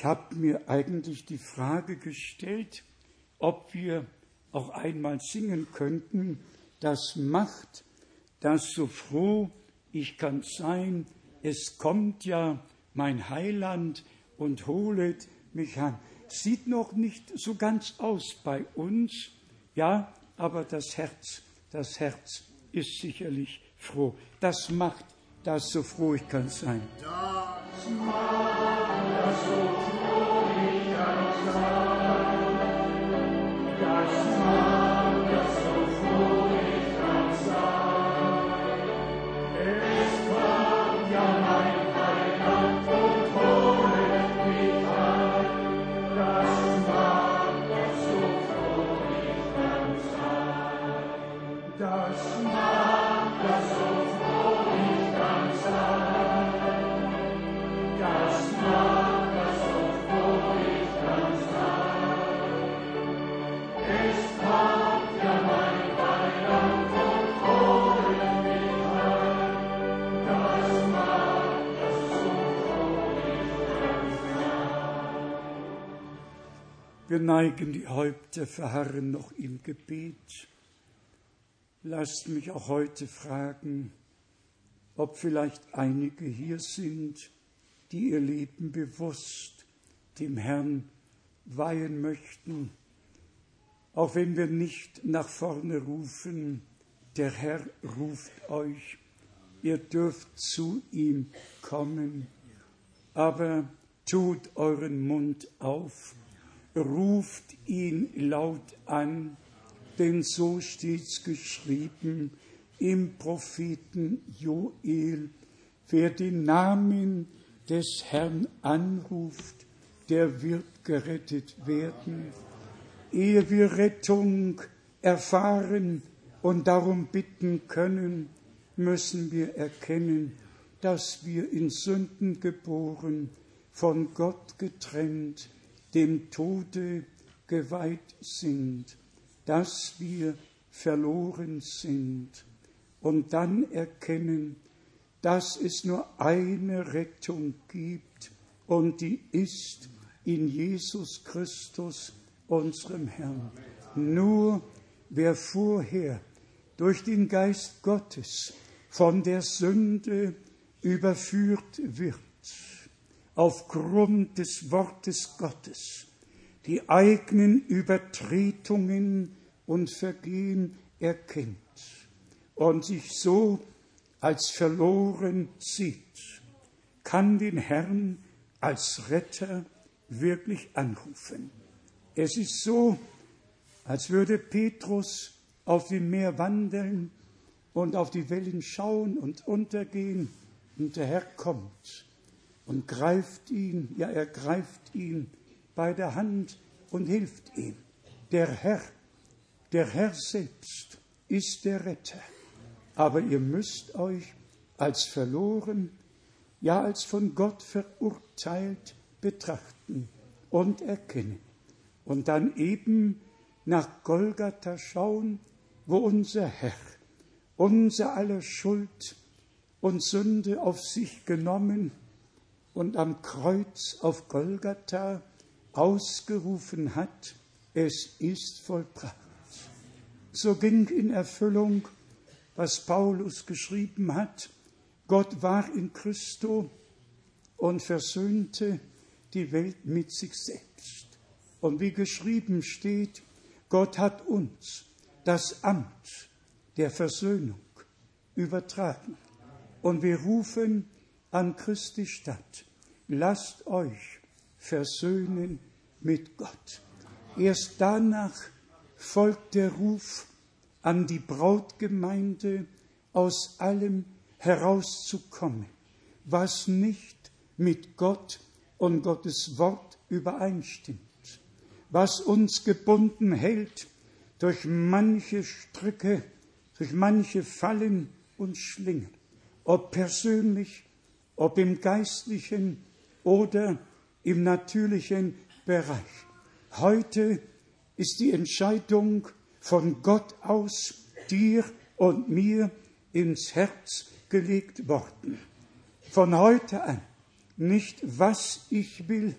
Ich habe mir eigentlich die Frage gestellt, ob wir auch einmal singen könnten, das macht das so froh, ich kann sein, es kommt ja mein Heiland und holet mich an. Sieht noch nicht so ganz aus bei uns, ja, aber das Herz, das Herz ist sicherlich froh. Das macht das so froh ich kann sein. Das macht das so froh ich kann sein. Wir neigen die Häupter, verharren noch im Gebet. Lasst mich auch heute fragen, ob vielleicht einige hier sind, die ihr Leben bewusst dem Herrn weihen möchten, auch wenn wir nicht nach vorne rufen, der Herr ruft euch, ihr dürft zu ihm kommen, aber tut euren Mund auf, ruft ihn laut an, denn so steht's geschrieben im Propheten Joel, wer den Namen des Herrn anruft, der wird gerettet werden. Ehe wir Rettung erfahren und darum bitten können, müssen wir erkennen, dass wir in Sünden geboren, von Gott getrennt, dem Tode geweiht sind, dass wir verloren sind und dann erkennen, dass es nur eine Rettung gibt und die ist in Jesus Christus, unserem Herrn. Nur wer vorher durch den Geist Gottes von der Sünde überführt wird, aufgrund des Wortes Gottes, die eigenen Übertretungen und Vergehen erkennt und sich so als verloren sieht, kann den Herrn als Retter wirklich anrufen. Es ist so, als würde Petrus auf dem Meer wandeln und auf die Wellen schauen und untergehen, und der Herr kommt und greift ihn, ja, er greift ihn bei der Hand und hilft ihm. Der Herr, der Herr selbst ist der Retter. Aber ihr müsst euch als verloren, ja als von Gott verurteilt betrachten und erkennen. Und dann eben nach Golgatha schauen, wo unser Herr unser aller Schuld und Sünde auf sich genommen und am Kreuz auf Golgatha ausgerufen hat, es ist vollbracht. So ging in Erfüllung, was Paulus geschrieben hat, Gott war in Christo und versöhnte die Welt mit sich selbst. Und wie geschrieben steht, Gott hat uns das Amt der Versöhnung übertragen. Und wir rufen an Christi Stadt, lasst euch versöhnen mit Gott. Erst danach folgt der Ruf an die Brautgemeinde, aus allem herauszukommen, was nicht mit Gott und Gottes Wort übereinstimmt, was uns gebunden hält durch manche Stricke, durch manche Fallen und Schlingen, ob persönlich, ob im geistlichen oder im natürlichen Bereich. Heute ist die Entscheidung von Gott aus dir und mir ins Herz gelegt worden. Von heute an nicht was ich will,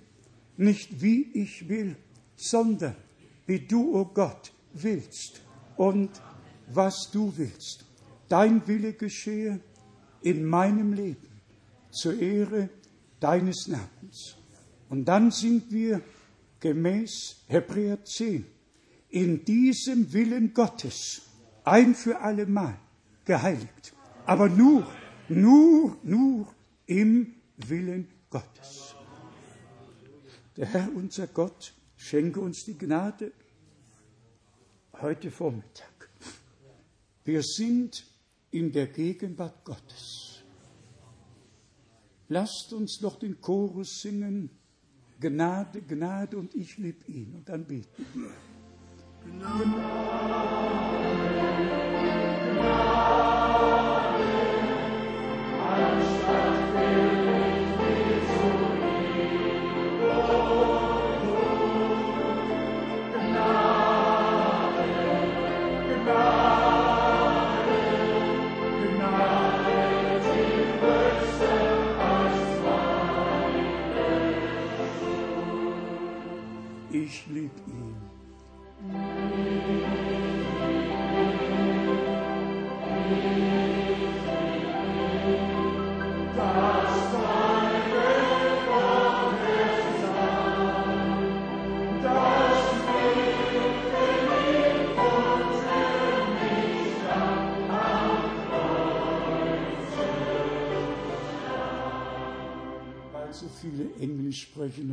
nicht wie ich will, sondern wie du, o oh Gott, willst und was du willst. Dein Wille geschehe in meinem Leben zur Ehre deines Namens. Und dann sind wir gemäß Hebräer 10 in diesem Willen Gottes ein für allemal geheiligt. Aber nur, nur, nur im Willen Gottes. Der Herr, unser Gott, schenke uns die Gnade heute Vormittag. Wir sind in der Gegenwart Gottes. Lasst uns noch den Chorus singen. Gnade, Gnade und ich lieb ihn. Und dann beten wir. Gnade. sprechen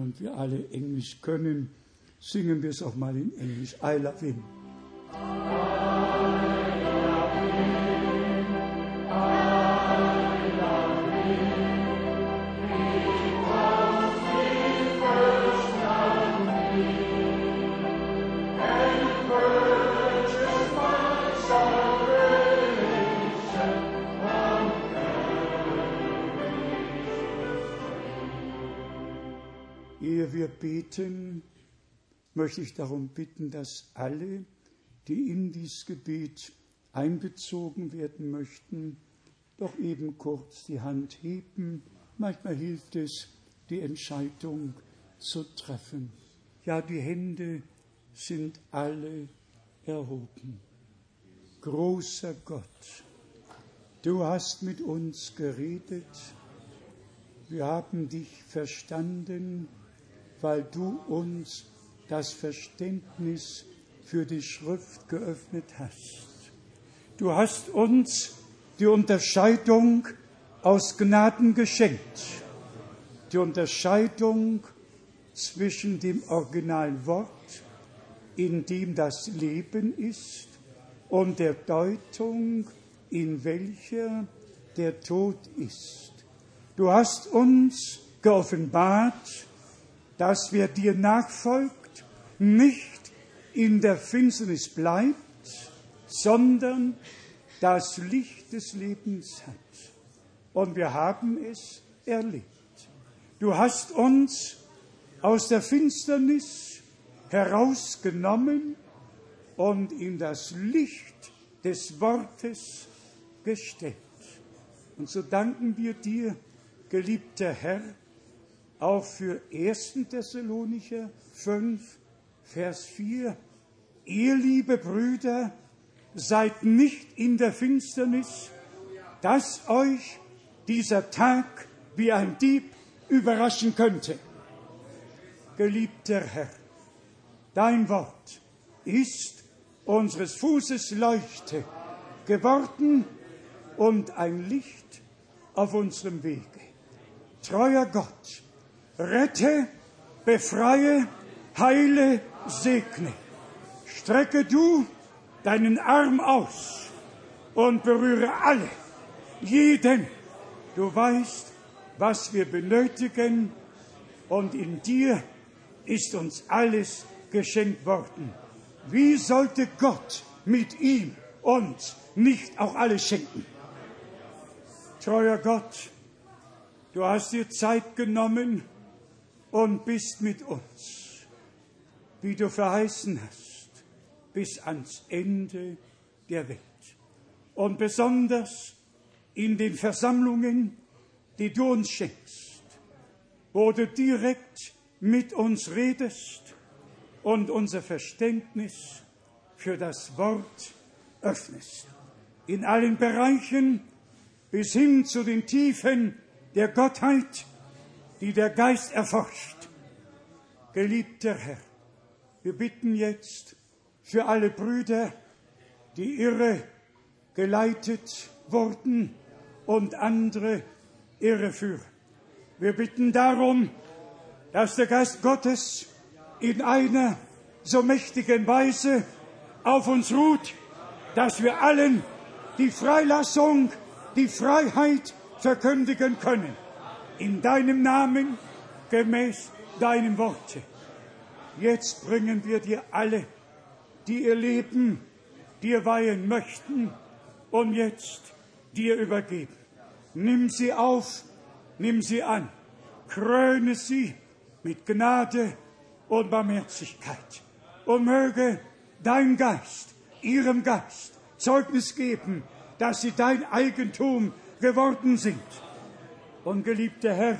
und wir alle Englisch können, singen wir es auch mal in Englisch. I love him. Möchte ich darum bitten, dass alle, die in dieses Gebet einbezogen werden möchten, doch eben kurz die Hand heben. Manchmal hilft es, die Entscheidung zu treffen. Ja, die Hände sind alle erhoben. Großer Gott, du hast mit uns geredet, wir haben dich verstanden, weil du uns das Verständnis für die Schrift geöffnet hast. Du hast uns die Unterscheidung aus Gnaden geschenkt, die Unterscheidung zwischen dem originalen Wort, in dem das Leben ist, und der Deutung, in welcher der Tod ist. Du hast uns geoffenbart, dass wer dir nachfolgt, nicht in der Finsternis bleibt, sondern das Licht des Lebens hat. Und wir haben es erlebt. Du hast uns aus der Finsternis herausgenommen und in das Licht des Wortes gestellt. Und so danken wir dir, geliebter Herr, auch für 1. Thessalonicher 5, Vers 4. Ihr, liebe Brüder, seid nicht in der Finsternis, dass euch dieser Tag wie ein Dieb überraschen könnte. Geliebter Herr, dein Wort ist unseres Fußes Leuchte geworden und ein Licht auf unserem Wege. Treuer Gott, rette, befreie, heile, segne. Strecke du deinen Arm aus und berühre alle, jeden. Du weißt, was wir benötigen und in dir ist uns alles geschenkt worden. Wie sollte Gott mit ihm uns nicht auch alles schenken? Treuer Gott, du hast dir Zeit genommen, und bist mit uns, wie du verheißen hast, bis ans Ende der Welt. Und besonders in den Versammlungen, die du uns schenkst, wo du direkt mit uns redest und unser Verständnis für das Wort öffnest. In allen Bereichen bis hin zu den Tiefen der Gottheit die der Geist erforscht. Geliebter Herr, wir bitten jetzt für alle Brüder, die irre geleitet wurden und andere irreführen. Wir bitten darum, dass der Geist Gottes in einer so mächtigen Weise auf uns ruht, dass wir allen die Freilassung, die Freiheit verkündigen können in deinem Namen, gemäß deinem Worte. Jetzt bringen wir dir alle, die ihr Leben dir weihen möchten und jetzt dir übergeben. Nimm sie auf, nimm sie an, kröne sie mit Gnade und Barmherzigkeit und möge dein Geist, ihrem Geist Zeugnis geben, dass sie dein Eigentum geworden sind und geliebter Herr,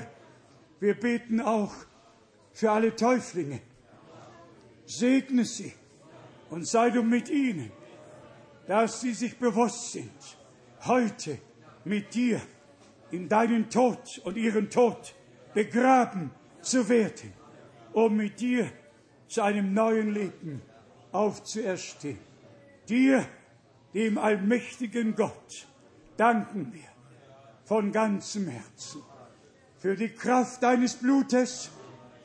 wir beten auch für alle Täuflinge. Segne sie und sei du mit ihnen, dass sie sich bewusst sind, heute mit dir in deinen Tod und ihren Tod begraben zu werden, um mit dir zu einem neuen Leben aufzuerstehen. Dir, dem allmächtigen Gott, danken wir von ganzem Herzen für die Kraft deines Blutes,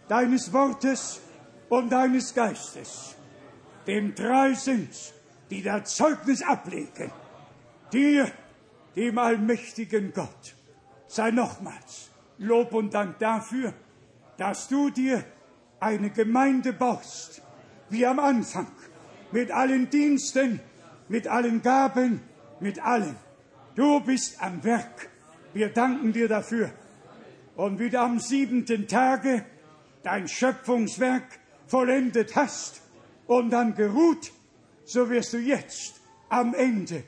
deines Wortes und deines Geistes. Dem drei sind, die da Zeugnis ablegen. Dir, dem allmächtigen Gott, sei nochmals Lob und Dank dafür, dass du dir eine Gemeinde baust, wie am Anfang, mit allen Diensten, mit allen Gaben, mit allem. Du bist am Werk. Wir danken dir dafür. Und wie du am siebenten Tage dein Schöpfungswerk vollendet hast und dann geruht, so wirst du jetzt am Ende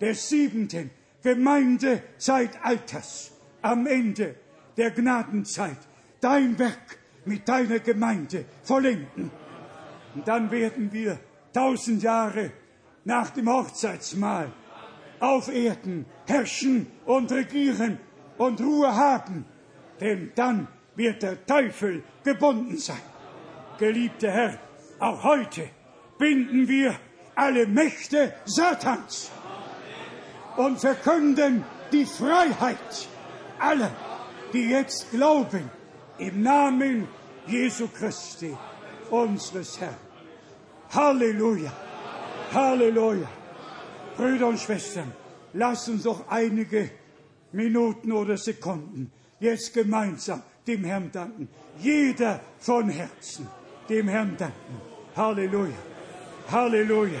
des siebenten Gemeindezeitalters, am Ende der Gnadenzeit, dein Werk mit deiner Gemeinde vollenden. Und dann werden wir tausend Jahre nach dem Hochzeitsmahl auf Erden herrschen und regieren und Ruhe haben, denn dann wird der Teufel gebunden sein. Geliebter Herr, auch heute binden wir alle Mächte Satans und verkünden die Freiheit aller, die jetzt glauben, im Namen Jesu Christi, unseres Herrn. Halleluja, Halleluja. Brüder und Schwestern, lasst uns doch einige Minuten oder Sekunden jetzt gemeinsam dem Herrn danken. Jeder von Herzen dem Herrn danken. Halleluja. Halleluja.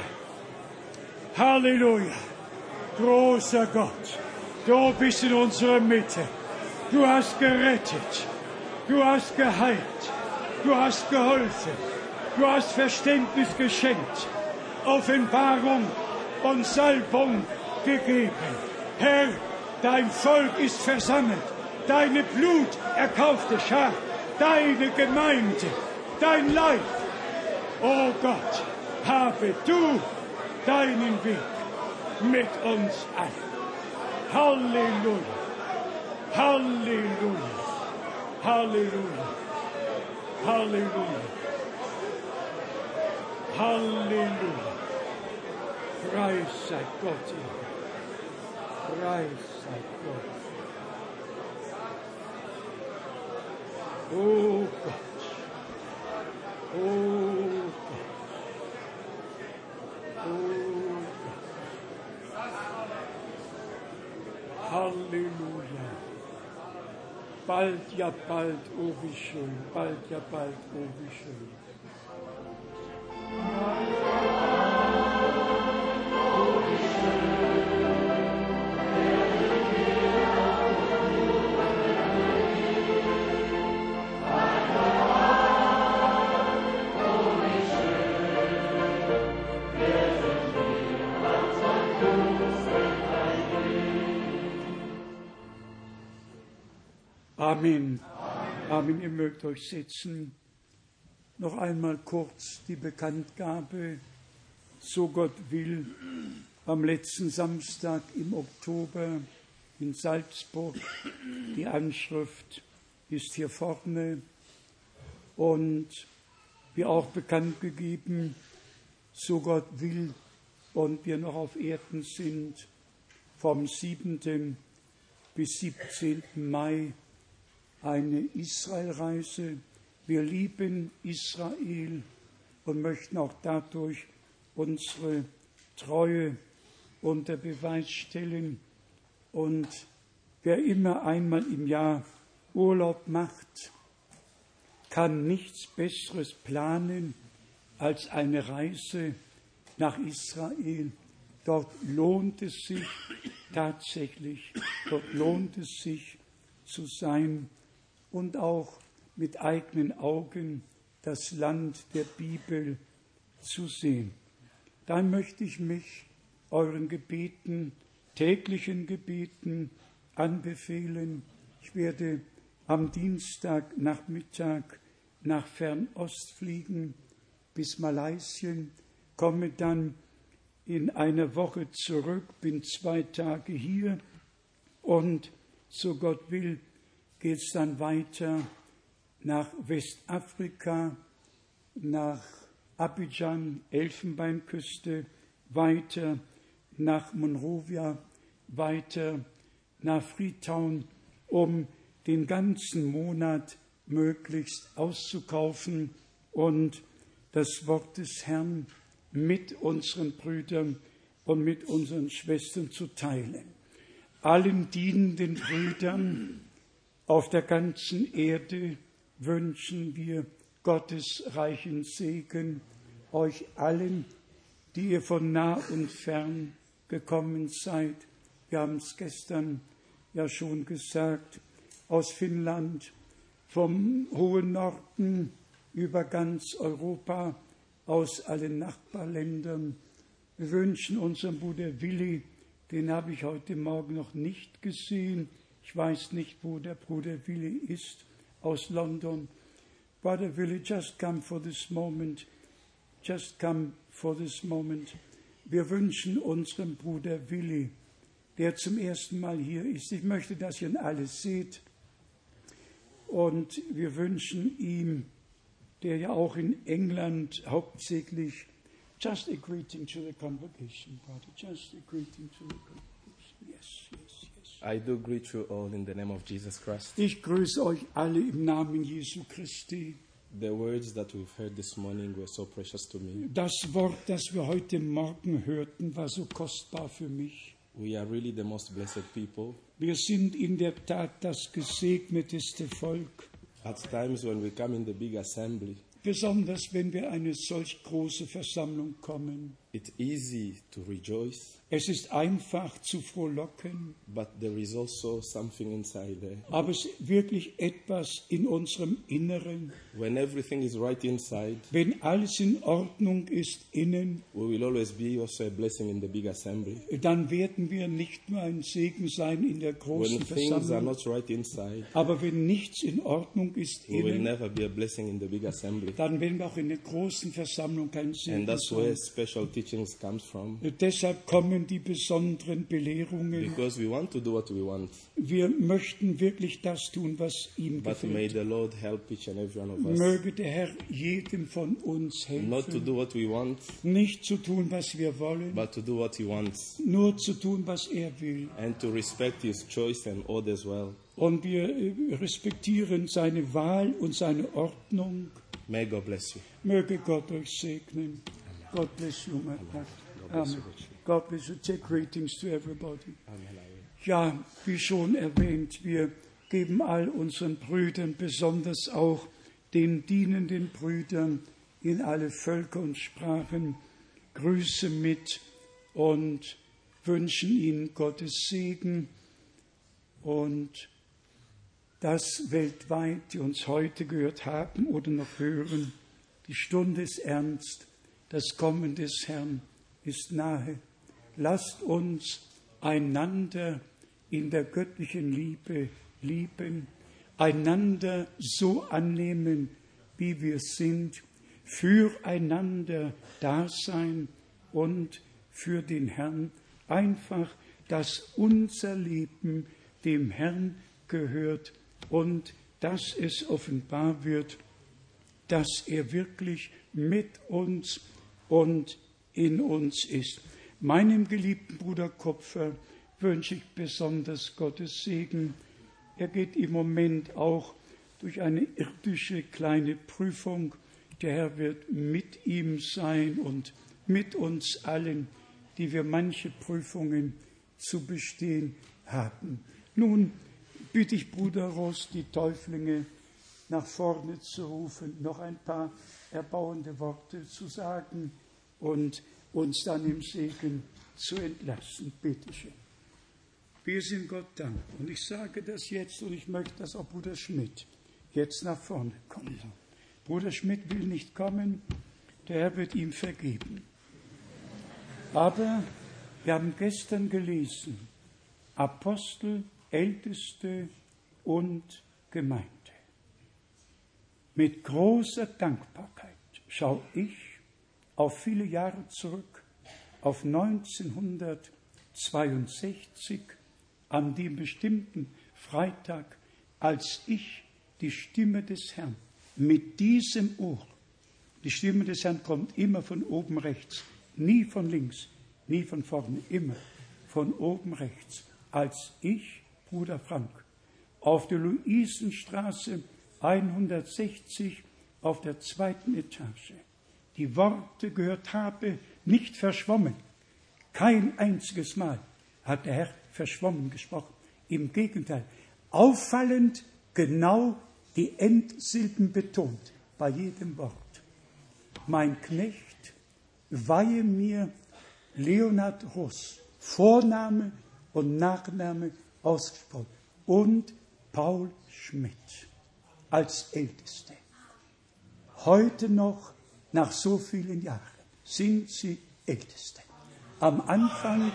Halleluja. Großer Gott, du bist in unserer Mitte. Du hast gerettet. Du hast geheilt. Du hast geholfen. Du hast Verständnis geschenkt. Offenbarung und Salbung gegeben. Herr, dein Volk ist versammelt. Deine Blut erkaufte Schar. Deine Gemeinde dein Leib. Oh Gott, habe du deinen Weg mit uns allen. Halleluja, Halleluja, Halleluja, Halleluja, Halleluja. Preis sei Gott, Preis sei Gott. Oh Gott. Halleluja. Bald, ja bald, oh wie schön. Bald, ja bald, oh wie schön. Amen. Amen. Ihr mögt euch setzen. Noch einmal kurz die Bekanntgabe, so Gott will, am letzten Samstag im Oktober in Salzburg. Die Anschrift ist hier vorne und wie auch bekannt gegeben, so Gott will und wir noch auf Erden sind, vom 7. bis 17. Mai eine Israelreise. Wir lieben Israel und möchten auch dadurch unsere Treue unter Beweis stellen. Und wer immer einmal im Jahr Urlaub macht, kann nichts Besseres planen als eine Reise nach Israel. Dort lohnt es sich tatsächlich, dort lohnt es sich zu sein und auch mit eigenen Augen das Land der Bibel zu sehen. Dann möchte ich mich euren Gebeten, täglichen Gebeten anbefehlen. Ich werde am Dienstagnachmittag nach Fernost fliegen bis Malaysia, komme dann in einer Woche zurück, bin zwei Tage hier und so Gott will, geht es dann weiter nach Westafrika, nach Abidjan, Elfenbeinküste, weiter nach Monrovia, weiter nach Freetown, um den ganzen Monat möglichst auszukaufen und das Wort des Herrn mit unseren Brüdern und mit unseren Schwestern zu teilen. Allen dienenden Brüdern auf der ganzen Erde wünschen wir Gottes reichen Segen, euch allen, die ihr von nah und fern gekommen seid. Wir haben es gestern ja schon gesagt, aus Finnland, vom hohen Norden über ganz Europa, aus allen Nachbarländern. Wir wünschen unserem Bruder Willi, den habe ich heute Morgen noch nicht gesehen. Ich weiß nicht, wo der Bruder Willi ist, aus London. Brother Willi, just come for this moment. Just come for this moment. Wir wünschen unserem Bruder Willi, der zum ersten Mal hier ist. Ich möchte, dass ihr ihn alles seht. Und wir wünschen ihm, der ja auch in England hauptsächlich, just a greeting to the congregation, brother, just a greeting to the congregation. I do greet you all in the name of Jesus Christ. Ich grüße euch alle im Namen Jesu Christi. The words that we've heard this morning were so precious to me. Das Wort, das wir heute Morgen hörten, war so kostbar für mich. We are really the most blessed people. Wir sind in der Tat das gesegneteste Volk, At times when we come in the big assembly, besonders wenn wir eine solch große Versammlung kommen. It's easy to rejoice, Es ist einfach zu frohlocken, but there is also something inside there. aber es ist wirklich etwas in unserem Inneren. When everything is right inside, Wenn alles in Ordnung ist innen, we will always be also a blessing in the big assembly. dann werden wir nicht nur ein Segen sein in der When großen things are Versammlung, not right inside, aber wenn nichts in Ordnung ist we will innen, never be a blessing in the big assembly. dann werden wir auch in der großen Versammlung kein And Segen that's where sein. special teachings comes from. Deshalb kommen die besonderen Belehrungen. Because we want to do what we want, Wir möchten wirklich das tun, was ihm but may gefällt. the Lord help each and every one of us Möge der Herr jedem von uns not to helfen, do what we want, nicht zu tun, was wir wollen, but to do what He wants, nur zu tun, was er will. and to respect His choice and order as well. Und wir äh, respektieren seine Wahl und seine Ordnung. May God bless you. Möge Gott euch segnen. God bless you, my. Amen. God bless you. Take greetings to everybody. Ja, wie schon erwähnt, wir geben all unseren Brüdern, besonders auch den dienenden Brüdern in alle Völker und Sprachen, Grüße mit und wünschen ihnen Gottes Segen und dass weltweit, die uns heute gehört haben oder noch hören, die Stunde ist ernst, das Kommen des Herrn ist nahe. Lasst uns einander in der göttlichen Liebe lieben, einander so annehmen, wie wir sind, füreinander da sein und für den Herrn einfach, dass unser Leben dem Herrn gehört und dass es offenbar wird, dass er wirklich mit uns und in uns ist. Meinem geliebten Bruder Kopfer wünsche ich besonders Gottes Segen. Er geht im Moment auch durch eine irdische kleine Prüfung. Der Herr wird mit ihm sein und mit uns allen, die wir manche Prüfungen zu bestehen haben. Nun bitte ich Bruder Ross, die Täuflinge nach vorne zu rufen, noch ein paar erbauende Worte zu sagen und uns dann im Segen zu entlassen. Bitte schön. Wir sind Gott dankbar. Und ich sage das jetzt und ich möchte, dass auch Bruder Schmidt jetzt nach vorne kommt. Bruder Schmidt will nicht kommen, der Herr wird ihm vergeben. Aber wir haben gestern gelesen, Apostel, Älteste und Gemeinde. Mit großer Dankbarkeit schaue ich auf viele Jahre zurück, auf 1962, an dem bestimmten Freitag, als ich die Stimme des Herrn mit diesem Ohr, die Stimme des Herrn kommt immer von oben rechts, nie von links, nie von vorne, immer von oben rechts, als ich, Bruder Frank, auf der Luisenstraße 160 auf der zweiten Etage die Worte gehört habe, nicht verschwommen. Kein einziges Mal hat der Herr verschwommen gesprochen. Im Gegenteil, auffallend genau die Endsilben betont bei jedem Wort. Mein Knecht, weihe mir Leonard Russ, Vorname und Nachname ausgesprochen, und Paul Schmidt als Älteste. Heute noch, nach so vielen Jahren, sind sie Älteste. Am Anfang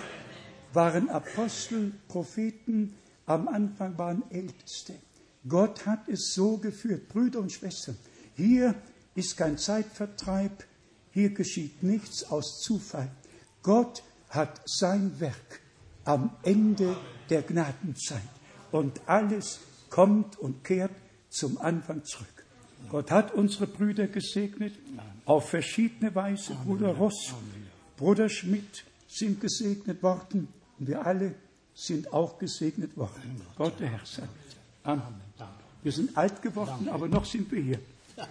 waren Apostel, Propheten, am Anfang waren Älteste. Gott hat es so geführt, Brüder und Schwestern. Hier ist kein Zeitvertreib, hier geschieht nichts aus Zufall. Gott hat sein Werk am Ende der Gnadenzeit und alles kommt und kehrt zum Anfang zurück. Gott hat unsere Brüder gesegnet auf verschiedene Weise. Bruder Ross, Bruder Schmidt sind gesegnet worden und wir alle sind auch gesegnet worden. Gott der Herr sei. Amen. Wir sind alt geworden, aber noch sind wir hier.